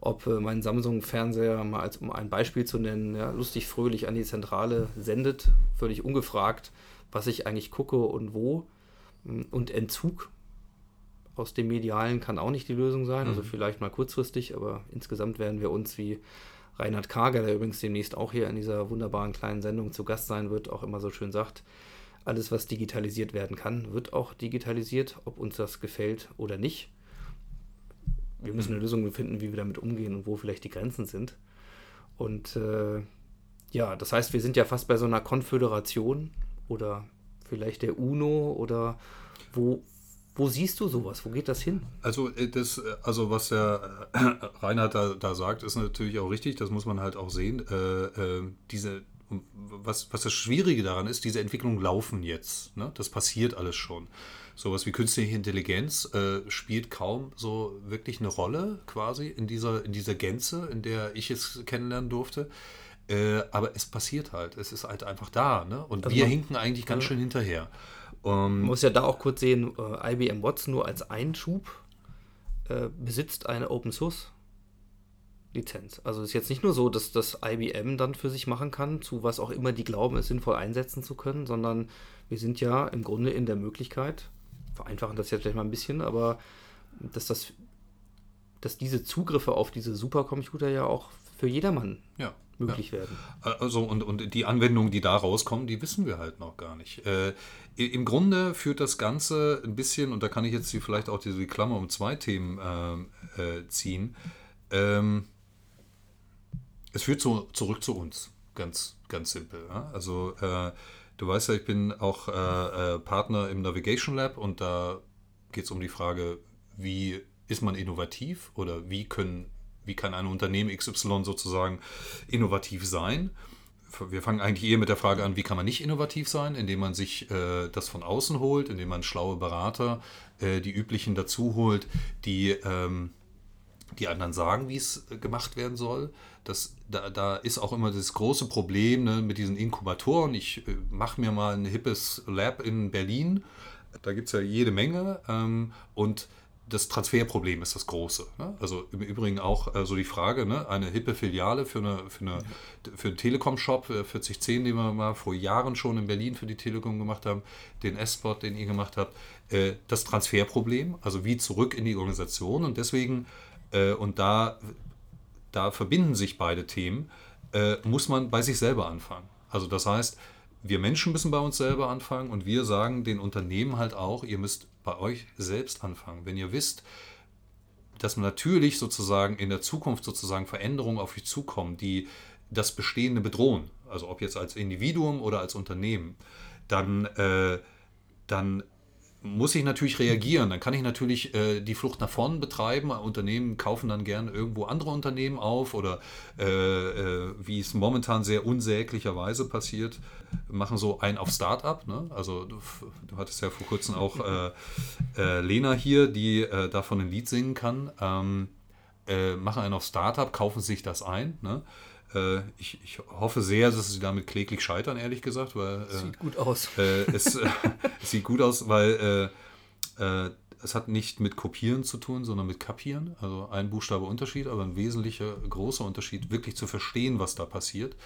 ob äh, mein Samsung-Fernseher, mal als, um ein Beispiel zu nennen, ja, lustig fröhlich an die Zentrale sendet, völlig ungefragt, was ich eigentlich gucke und wo. Und Entzug aus dem Medialen kann auch nicht die Lösung sein. Also mhm. Also vielleicht mal kurzfristig, aber insgesamt werden wir uns wie Reinhard Kager, der übrigens demnächst auch hier in dieser wunderbaren kleinen Sendung zu Gast sein wird, auch immer so schön sagt, alles, was digitalisiert werden kann, wird auch digitalisiert, ob uns das gefällt oder nicht. Wir müssen eine mhm. Lösung finden, wie wir damit umgehen und wo vielleicht die Grenzen sind. Und äh, ja, das heißt, wir sind ja fast bei so einer Konföderation oder vielleicht der UNO oder wo, wo siehst du sowas? Wo geht das hin? Also, äh, das, äh, also was der äh, Reinhard da, da sagt, ist natürlich auch richtig. Das muss man halt auch sehen. Äh, äh, diese, was, was das Schwierige daran ist, diese Entwicklungen laufen jetzt. Ne? Das passiert alles schon. Sowas wie künstliche Intelligenz äh, spielt kaum so wirklich eine Rolle quasi in dieser, in dieser Gänze, in der ich es kennenlernen durfte. aber es passiert halt. Es ist halt einfach da. Ne? Und also wir hinken eigentlich ganz schön hinterher. Um, Man muss ja da auch kurz sehen, äh, IBM Watson nur als Einschub äh, besitzt eine Open Source Lizenz. Also es ist jetzt nicht nur so, dass das IBM dann für sich machen kann, zu was auch immer die glauben, es sinnvoll einsetzen zu können, sondern wir sind ja im Grunde in der Möglichkeit, vereinfachen das jetzt vielleicht mal ein bisschen, aber dass das dass diese Zugriffe auf diese Supercomputer ja auch für jedermann ja möglich ja. werden. Also und, und die Anwendungen, die da rauskommen, die wissen wir halt noch gar nicht. Äh, Im Grunde führt das Ganze ein bisschen, und da kann ich jetzt vielleicht auch diese Klammer um zwei Themen äh, äh, ziehen, ähm, es führt so, zurück zu uns, ganz, ganz simpel. Ja? Also äh, du weißt ja, ich bin auch äh, äh, Partner im Navigation Lab und da geht es um die Frage, wie ist man innovativ oder wie können wie kann ein Unternehmen XY sozusagen innovativ sein? Wir fangen eigentlich eher mit der Frage an, wie kann man nicht innovativ sein, indem man sich äh, das von außen holt, indem man schlaue Berater, äh, die üblichen dazu holt, die, ähm, die anderen sagen, wie es gemacht werden soll. Das, da, da ist auch immer das große Problem ne, mit diesen Inkubatoren. Ich äh, mache mir mal ein hippes Lab in Berlin. Da gibt es ja jede Menge. Ähm, und das Transferproblem ist das große. Ne? Also im Übrigen auch äh, so die Frage, ne? eine hippe Filiale für, eine, für, eine, für einen Telekom-Shop, äh, 4010, den wir mal vor Jahren schon in Berlin für die Telekom gemacht haben, den S-Spot, den ihr gemacht habt, äh, das Transferproblem, also wie zurück in die Organisation und deswegen, äh, und da, da verbinden sich beide Themen, äh, muss man bei sich selber anfangen. Also das heißt, wir Menschen müssen bei uns selber anfangen und wir sagen den Unternehmen halt auch, ihr müsst bei euch selbst anfangen. Wenn ihr wisst, dass natürlich sozusagen in der Zukunft sozusagen Veränderungen auf euch zukommen, die das Bestehende bedrohen, also ob jetzt als Individuum oder als Unternehmen, dann, äh, dann muss ich natürlich reagieren. Dann kann ich natürlich äh, die Flucht nach vorn betreiben. Unternehmen kaufen dann gerne irgendwo andere Unternehmen auf oder äh, äh, wie es momentan sehr unsäglicherweise passiert, machen so ein auf Startup. Ne? Also du, du, hattest ja vor kurzem auch äh, äh, Lena hier, die äh, davon ein Lied singen kann. Ähm, machen einen auf Startup, kaufen sich das ein. Ne? Äh, ich, ich, hoffe sehr, dass sie damit kläglich scheitern, ehrlich gesagt. Weil, äh, sieht gut aus. Äh, es, es, sieht gut aus, weil es hat nicht mit Kopieren zu tun, sondern mit Kapieren. Also ein Buchstabe Unterschied, aber ein wesentlicher großer Unterschied, wirklich zu verstehen, was da passiert.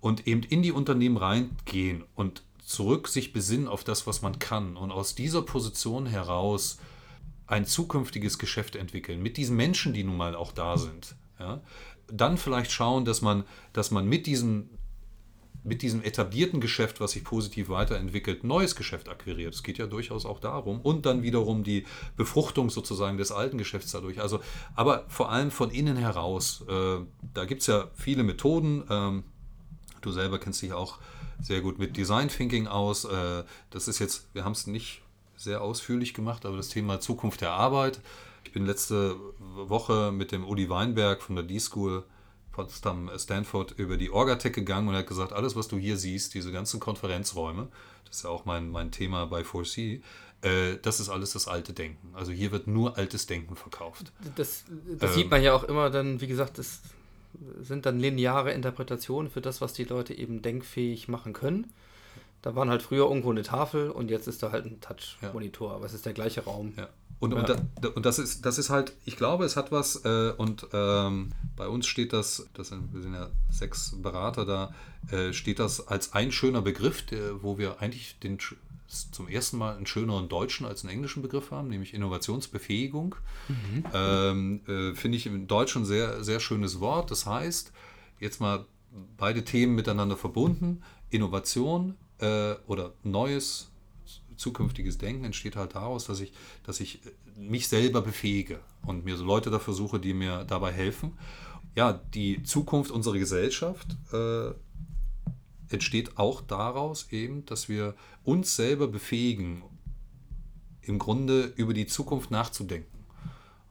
Und eben in die Unternehmen reingehen und zurück sich besinnen auf das, was man kann. Und aus dieser Position heraus ein zukünftiges Geschäft entwickeln. Mit diesen Menschen, die nun mal auch da sind. Ja? Dann vielleicht schauen, dass man, dass man mit diesem, mit diesem etablierten Geschäft, was sich positiv weiterentwickelt, neues Geschäft akquiriert. Es geht ja durchaus auch darum. Und dann wiederum die Befruchtung sozusagen des alten Geschäfts dadurch. Also, aber vor allem von innen heraus. Äh, da gibt es ja viele Methoden. Ähm, du selber kennst dich auch sehr gut mit Design Thinking aus. Äh, das ist jetzt, wir haben es nicht sehr ausführlich gemacht, aber das Thema Zukunft der Arbeit. Ich bin letzte Woche mit dem Uli Weinberg von der D-School Potsdam Stanford über die Orgatech gegangen und er hat gesagt, alles, was du hier siehst, diese ganzen Konferenzräume, das ist ja auch mein, mein Thema bei 4C, äh, das ist alles das alte Denken. Also hier wird nur altes Denken verkauft. Das, das Ähm. sieht man ja auch immer dann, wie gesagt, das sind dann lineare Interpretationen für das, was die Leute eben denkfähig machen können. Da waren halt früher irgendwo eine Tafel und jetzt ist da halt ein Touch-Monitor, aber es ist der gleiche Raum. Ja. Und, Ja. und, da, und das, ist, das ist halt, ich glaube, es hat was, äh, und ähm, bei uns steht das, das sind, wir sind ja sechs Berater da, äh, steht das als ein schöner Begriff, der, wo wir eigentlich den, zum ersten Mal einen schöneren deutschen als einen englischen Begriff haben, nämlich Innovationsbefähigung. Ähm, äh, Finde ich im Deutschen ein sehr, sehr schönes Wort. Das heißt, jetzt mal beide Themen miteinander verbunden. Innovation äh, oder neues zukünftiges Denken entsteht halt daraus, dass ich, dass ich mich selber befähige und mir so Leute dafür suche, die mir dabei helfen. Ja, die Zukunft unserer Gesellschaft äh, entsteht auch daraus eben, dass wir uns selber befähigen, im Grunde über die Zukunft nachzudenken.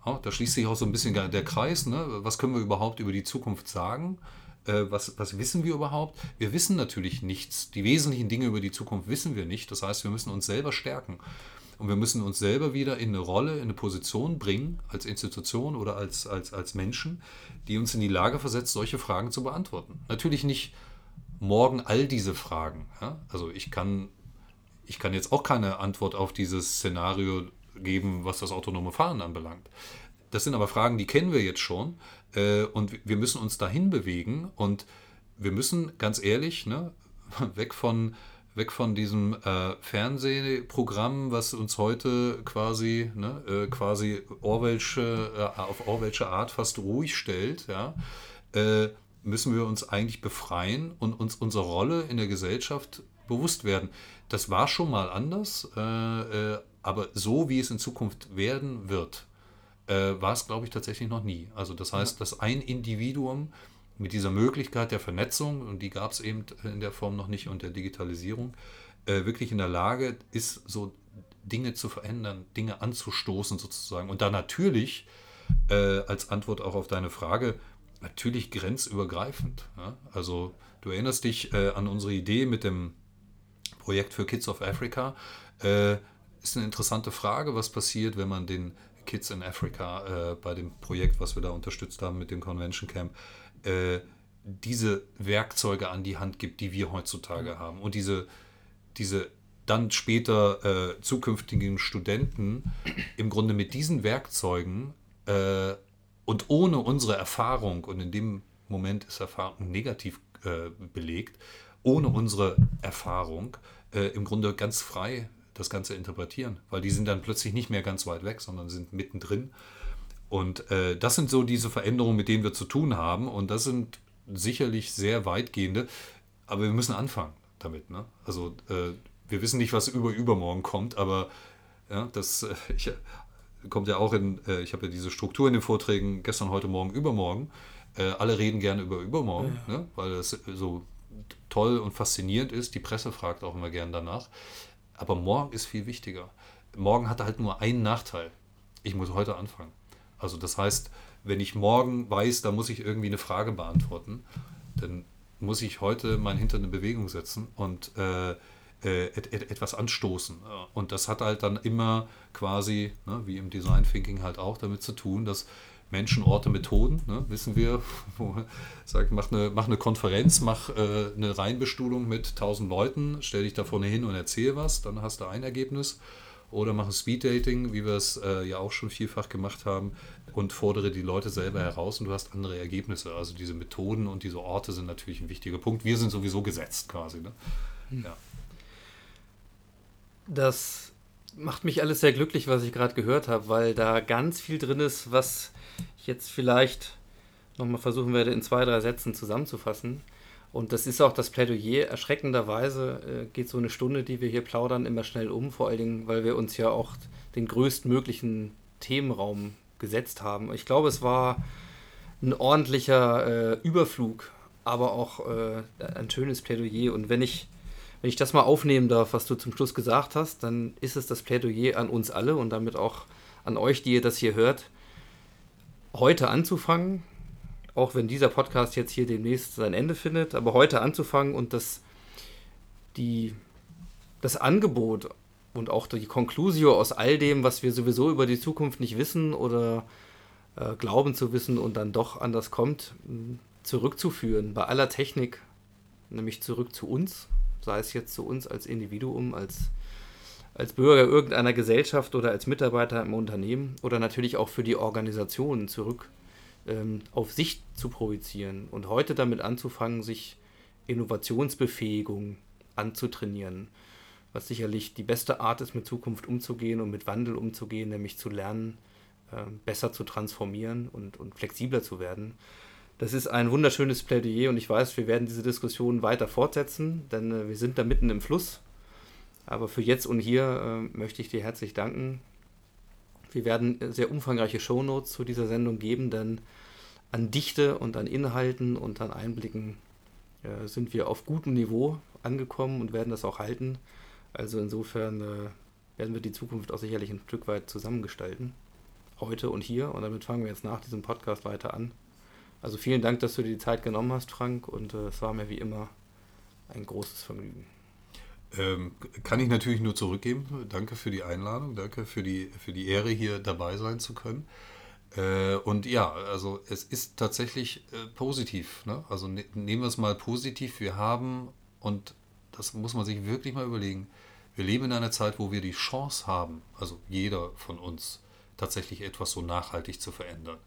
Ja, da schließt sich auch so ein bisschen der Kreis. Ne? Was können wir überhaupt über die Zukunft sagen? Äh, was, was wissen wir überhaupt? Wir wissen natürlich nichts. Die wesentlichen Dinge über die Zukunft wissen wir nicht. Das heißt, wir müssen uns selber stärken. Und wir müssen uns selber wieder in eine Rolle, in eine Position bringen, als Institution oder als, als, als Menschen, die uns in die Lage versetzt, solche Fragen zu beantworten. Natürlich nicht morgen all diese Fragen. Ja? Also ich kann, ich kann jetzt auch keine Antwort auf dieses Szenario geben, was das autonome Fahren anbelangt. Das sind aber Fragen, die kennen wir jetzt schon äh, und wir müssen uns dahin bewegen und wir müssen ganz ehrlich ne, weg von weg von diesem äh, Fernsehprogramm, was uns heute quasi ne, äh, quasi Orwellsche, äh, auf Orwellsche Art fast ruhig stellt, ja, äh, müssen wir uns eigentlich befreien und uns unserer Rolle in der Gesellschaft bewusst werden. Das war schon mal anders, äh, äh, aber so wie es in Zukunft werden wird, äh, war es, glaube ich, tatsächlich noch nie. Also das heißt, dass ein Individuum mit dieser Möglichkeit der Vernetzung, und die gab es eben in der Form noch nicht und der Digitalisierung, äh, wirklich in der Lage ist, so Dinge zu verändern, Dinge anzustoßen sozusagen. Und da natürlich äh, als Antwort auch auf deine Frage, natürlich grenzübergreifend. Ja? Also du erinnerst dich äh, an unsere Idee mit dem Projekt für Kids of Africa. Äh, ist eine interessante Frage, was passiert, wenn man den Kids in Africa äh, bei dem Projekt, was wir da unterstützt haben mit dem Convention Camp, äh, diese Werkzeuge an die Hand gibt, die wir heutzutage haben. Und diese, diese dann später äh, zukünftigen Studenten im Grunde mit diesen Werkzeugen äh, und ohne unsere Erfahrung, und in dem Moment ist Erfahrung negativ äh, belegt, ohne unsere Erfahrung äh, im Grunde ganz frei das Ganze interpretieren, weil die sind dann plötzlich nicht mehr ganz weit weg, sondern sind mittendrin. Und äh, das sind so diese Veränderungen, mit denen wir zu tun haben. Und das sind sicherlich sehr weitgehende, aber wir müssen anfangen damit. Ne? Also äh, wir wissen nicht, was über übermorgen kommt, aber ja, das äh, ich, kommt ja auch in, äh, ich habe ja diese Struktur in den Vorträgen gestern, heute Morgen, übermorgen. Äh, alle reden gerne über übermorgen, ne? weil das so toll und faszinierend ist. Die Presse fragt auch immer gern danach. Aber morgen ist viel wichtiger. Morgen hat halt nur einen Nachteil. Ich muss heute anfangen. Also das heißt, wenn ich morgen weiß, da muss ich irgendwie eine Frage beantworten, dann muss ich heute mein Hintern in Bewegung setzen und äh, äh, et, et, etwas anstoßen. Und das hat halt dann immer quasi, ne, wie im Design Thinking halt auch, damit zu tun, dass Menschen, Orte, Methoden, ne, wissen wir, wo sagt, mach eine, mach eine Konferenz, mach äh, eine Reinbestuhlung mit 1000 Leuten, stell dich da vorne hin und erzähl was, dann hast du ein Ergebnis. Oder mach ein Speeddating, wie wir es äh, ja auch schon vielfach gemacht haben, und fordere die Leute selber heraus und du hast andere Ergebnisse. Also diese Methoden und diese Orte sind natürlich ein wichtiger Punkt. Wir sind sowieso gesetzt quasi. Ne? Ja. Das macht mich alles sehr glücklich, was ich gerade gehört habe, weil da ganz viel drin ist, was ich jetzt vielleicht nochmal versuchen werde, in zwei, drei Sätzen zusammenzufassen. Und das ist auch das Plädoyer. Erschreckenderweise äh, geht so eine Stunde, die wir hier plaudern, immer schnell um, vor allen Dingen, weil wir uns ja auch den größtmöglichen Themenraum gesetzt haben. Ich glaube, es war ein ordentlicher äh, Überflug, aber auch äh, ein schönes Plädoyer. Und wenn ich wenn ich das mal aufnehmen darf, was du zum Schluss gesagt hast, dann ist es das Plädoyer an uns alle und damit auch an euch, die ihr das hier hört, heute anzufangen, auch wenn dieser Podcast jetzt hier demnächst sein Ende findet, aber heute anzufangen und das, die, das Angebot und auch die Conclusio aus all dem, was wir sowieso über die Zukunft nicht wissen oder äh, glauben zu wissen und dann doch anders kommt, zurückzuführen bei aller Technik, nämlich zurück zu uns, sei es jetzt zu uns als Individuum, als, als Bürger irgendeiner Gesellschaft oder als Mitarbeiter im Unternehmen oder natürlich auch für die Organisationen zurück ähm, auf sich zu projizieren und heute damit anzufangen, sich Innovationsbefähigung anzutrainieren, was sicherlich die beste Art ist, mit Zukunft umzugehen und mit Wandel umzugehen, nämlich zu lernen, äh, besser zu transformieren und, und flexibler zu werden. Das ist ein wunderschönes Plädoyer und ich weiß, wir werden diese Diskussion weiter fortsetzen, denn äh, wir sind da mitten im Fluss. Aber für jetzt und hier äh, möchte ich dir herzlich danken. Wir werden äh, sehr umfangreiche Shownotes zu dieser Sendung geben, denn an Dichte und an Inhalten und an Einblicken äh, sind wir auf gutem Niveau angekommen und werden das auch halten. Also insofern äh, werden wir die Zukunft auch sicherlich ein Stück weit zusammengestalten. Heute und hier. Und damit fangen wir jetzt nach diesem Podcast weiter an. Also vielen Dank, dass du dir die Zeit genommen hast, Frank. Und äh, es war mir wie immer ein großes Vergnügen. Ähm, kann ich natürlich nur zurückgeben. Danke für die Einladung, danke für die, für die Ehre, hier dabei sein zu können. Äh, und ja, also es ist tatsächlich äh, positiv. Ne? Also ne, nehmen wir es mal positiv. Wir haben, und das muss man sich wirklich mal überlegen, wir leben in einer Zeit, wo wir die Chance haben, also jeder von uns, tatsächlich etwas so nachhaltig zu verändern.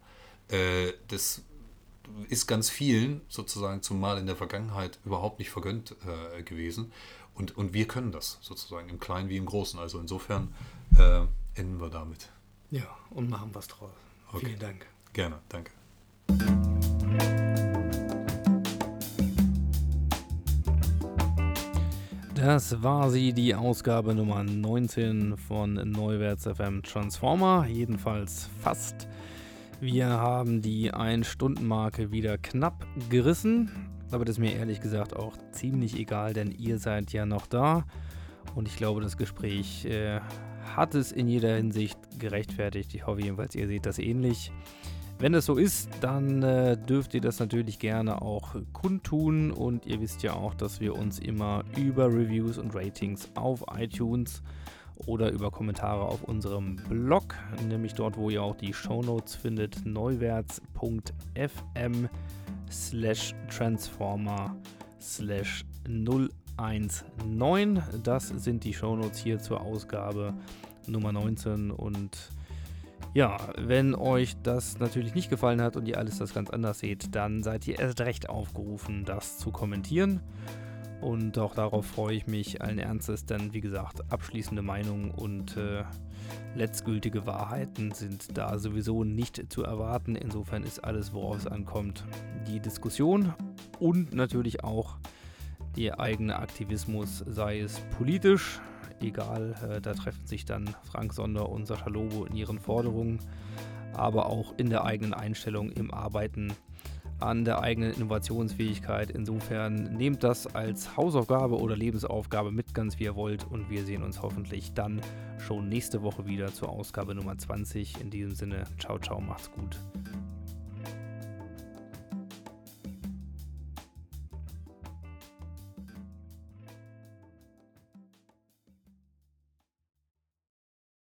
Äh, das ist ganz vielen sozusagen zumal in der Vergangenheit überhaupt nicht vergönnt äh, gewesen. Und, und wir können das sozusagen im Kleinen wie im Großen. Also insofern äh, enden wir damit. Ja, und machen was draus. Okay. Vielen Dank. Gerne, danke. Das war sie, die Ausgabe Nummer 19 von Neuwärts FM Transformer. Jedenfalls fast. Wir haben die Ein-Stunden-Marke wieder knapp gerissen, aber das ist mir ehrlich gesagt auch ziemlich egal, denn ihr seid ja noch da und ich glaube, das Gespräch äh, hat es in jeder Hinsicht gerechtfertigt. Ich hoffe jedenfalls, ihr seht das ähnlich. Wenn es so ist, dann äh, dürft ihr das natürlich gerne auch kundtun und ihr wisst ja auch, dass wir uns immer über Reviews und Ratings auf iTunes oder über Kommentare auf unserem Blog, nämlich dort, wo ihr auch die Shownotes findet, neuwärts.fm slash transformer slash 019. Das sind die Shownotes hier zur Ausgabe Nummer 19 und ja, wenn euch das natürlich nicht gefallen hat und ihr alles das ganz anders seht, dann seid ihr erst recht aufgerufen, das zu kommentieren. Und auch darauf freue ich mich allen Ernstes, denn wie gesagt, abschließende Meinungen und äh, letztgültige Wahrheiten sind da sowieso nicht zu erwarten. Insofern ist alles, worauf es ankommt, die Diskussion und natürlich auch der eigene Aktivismus, sei es politisch, egal, äh, da treffen sich dann Frank Sonder und Sascha Lobo in ihren Forderungen, aber auch in der eigenen Einstellung im Arbeiten an der eigenen Innovationsfähigkeit. Insofern nehmt das als Hausaufgabe oder Lebensaufgabe mit, ganz wie ihr wollt. Und wir sehen uns hoffentlich dann schon nächste Woche wieder zur Ausgabe Nummer 20. In diesem Sinne, ciao, ciao, macht's gut.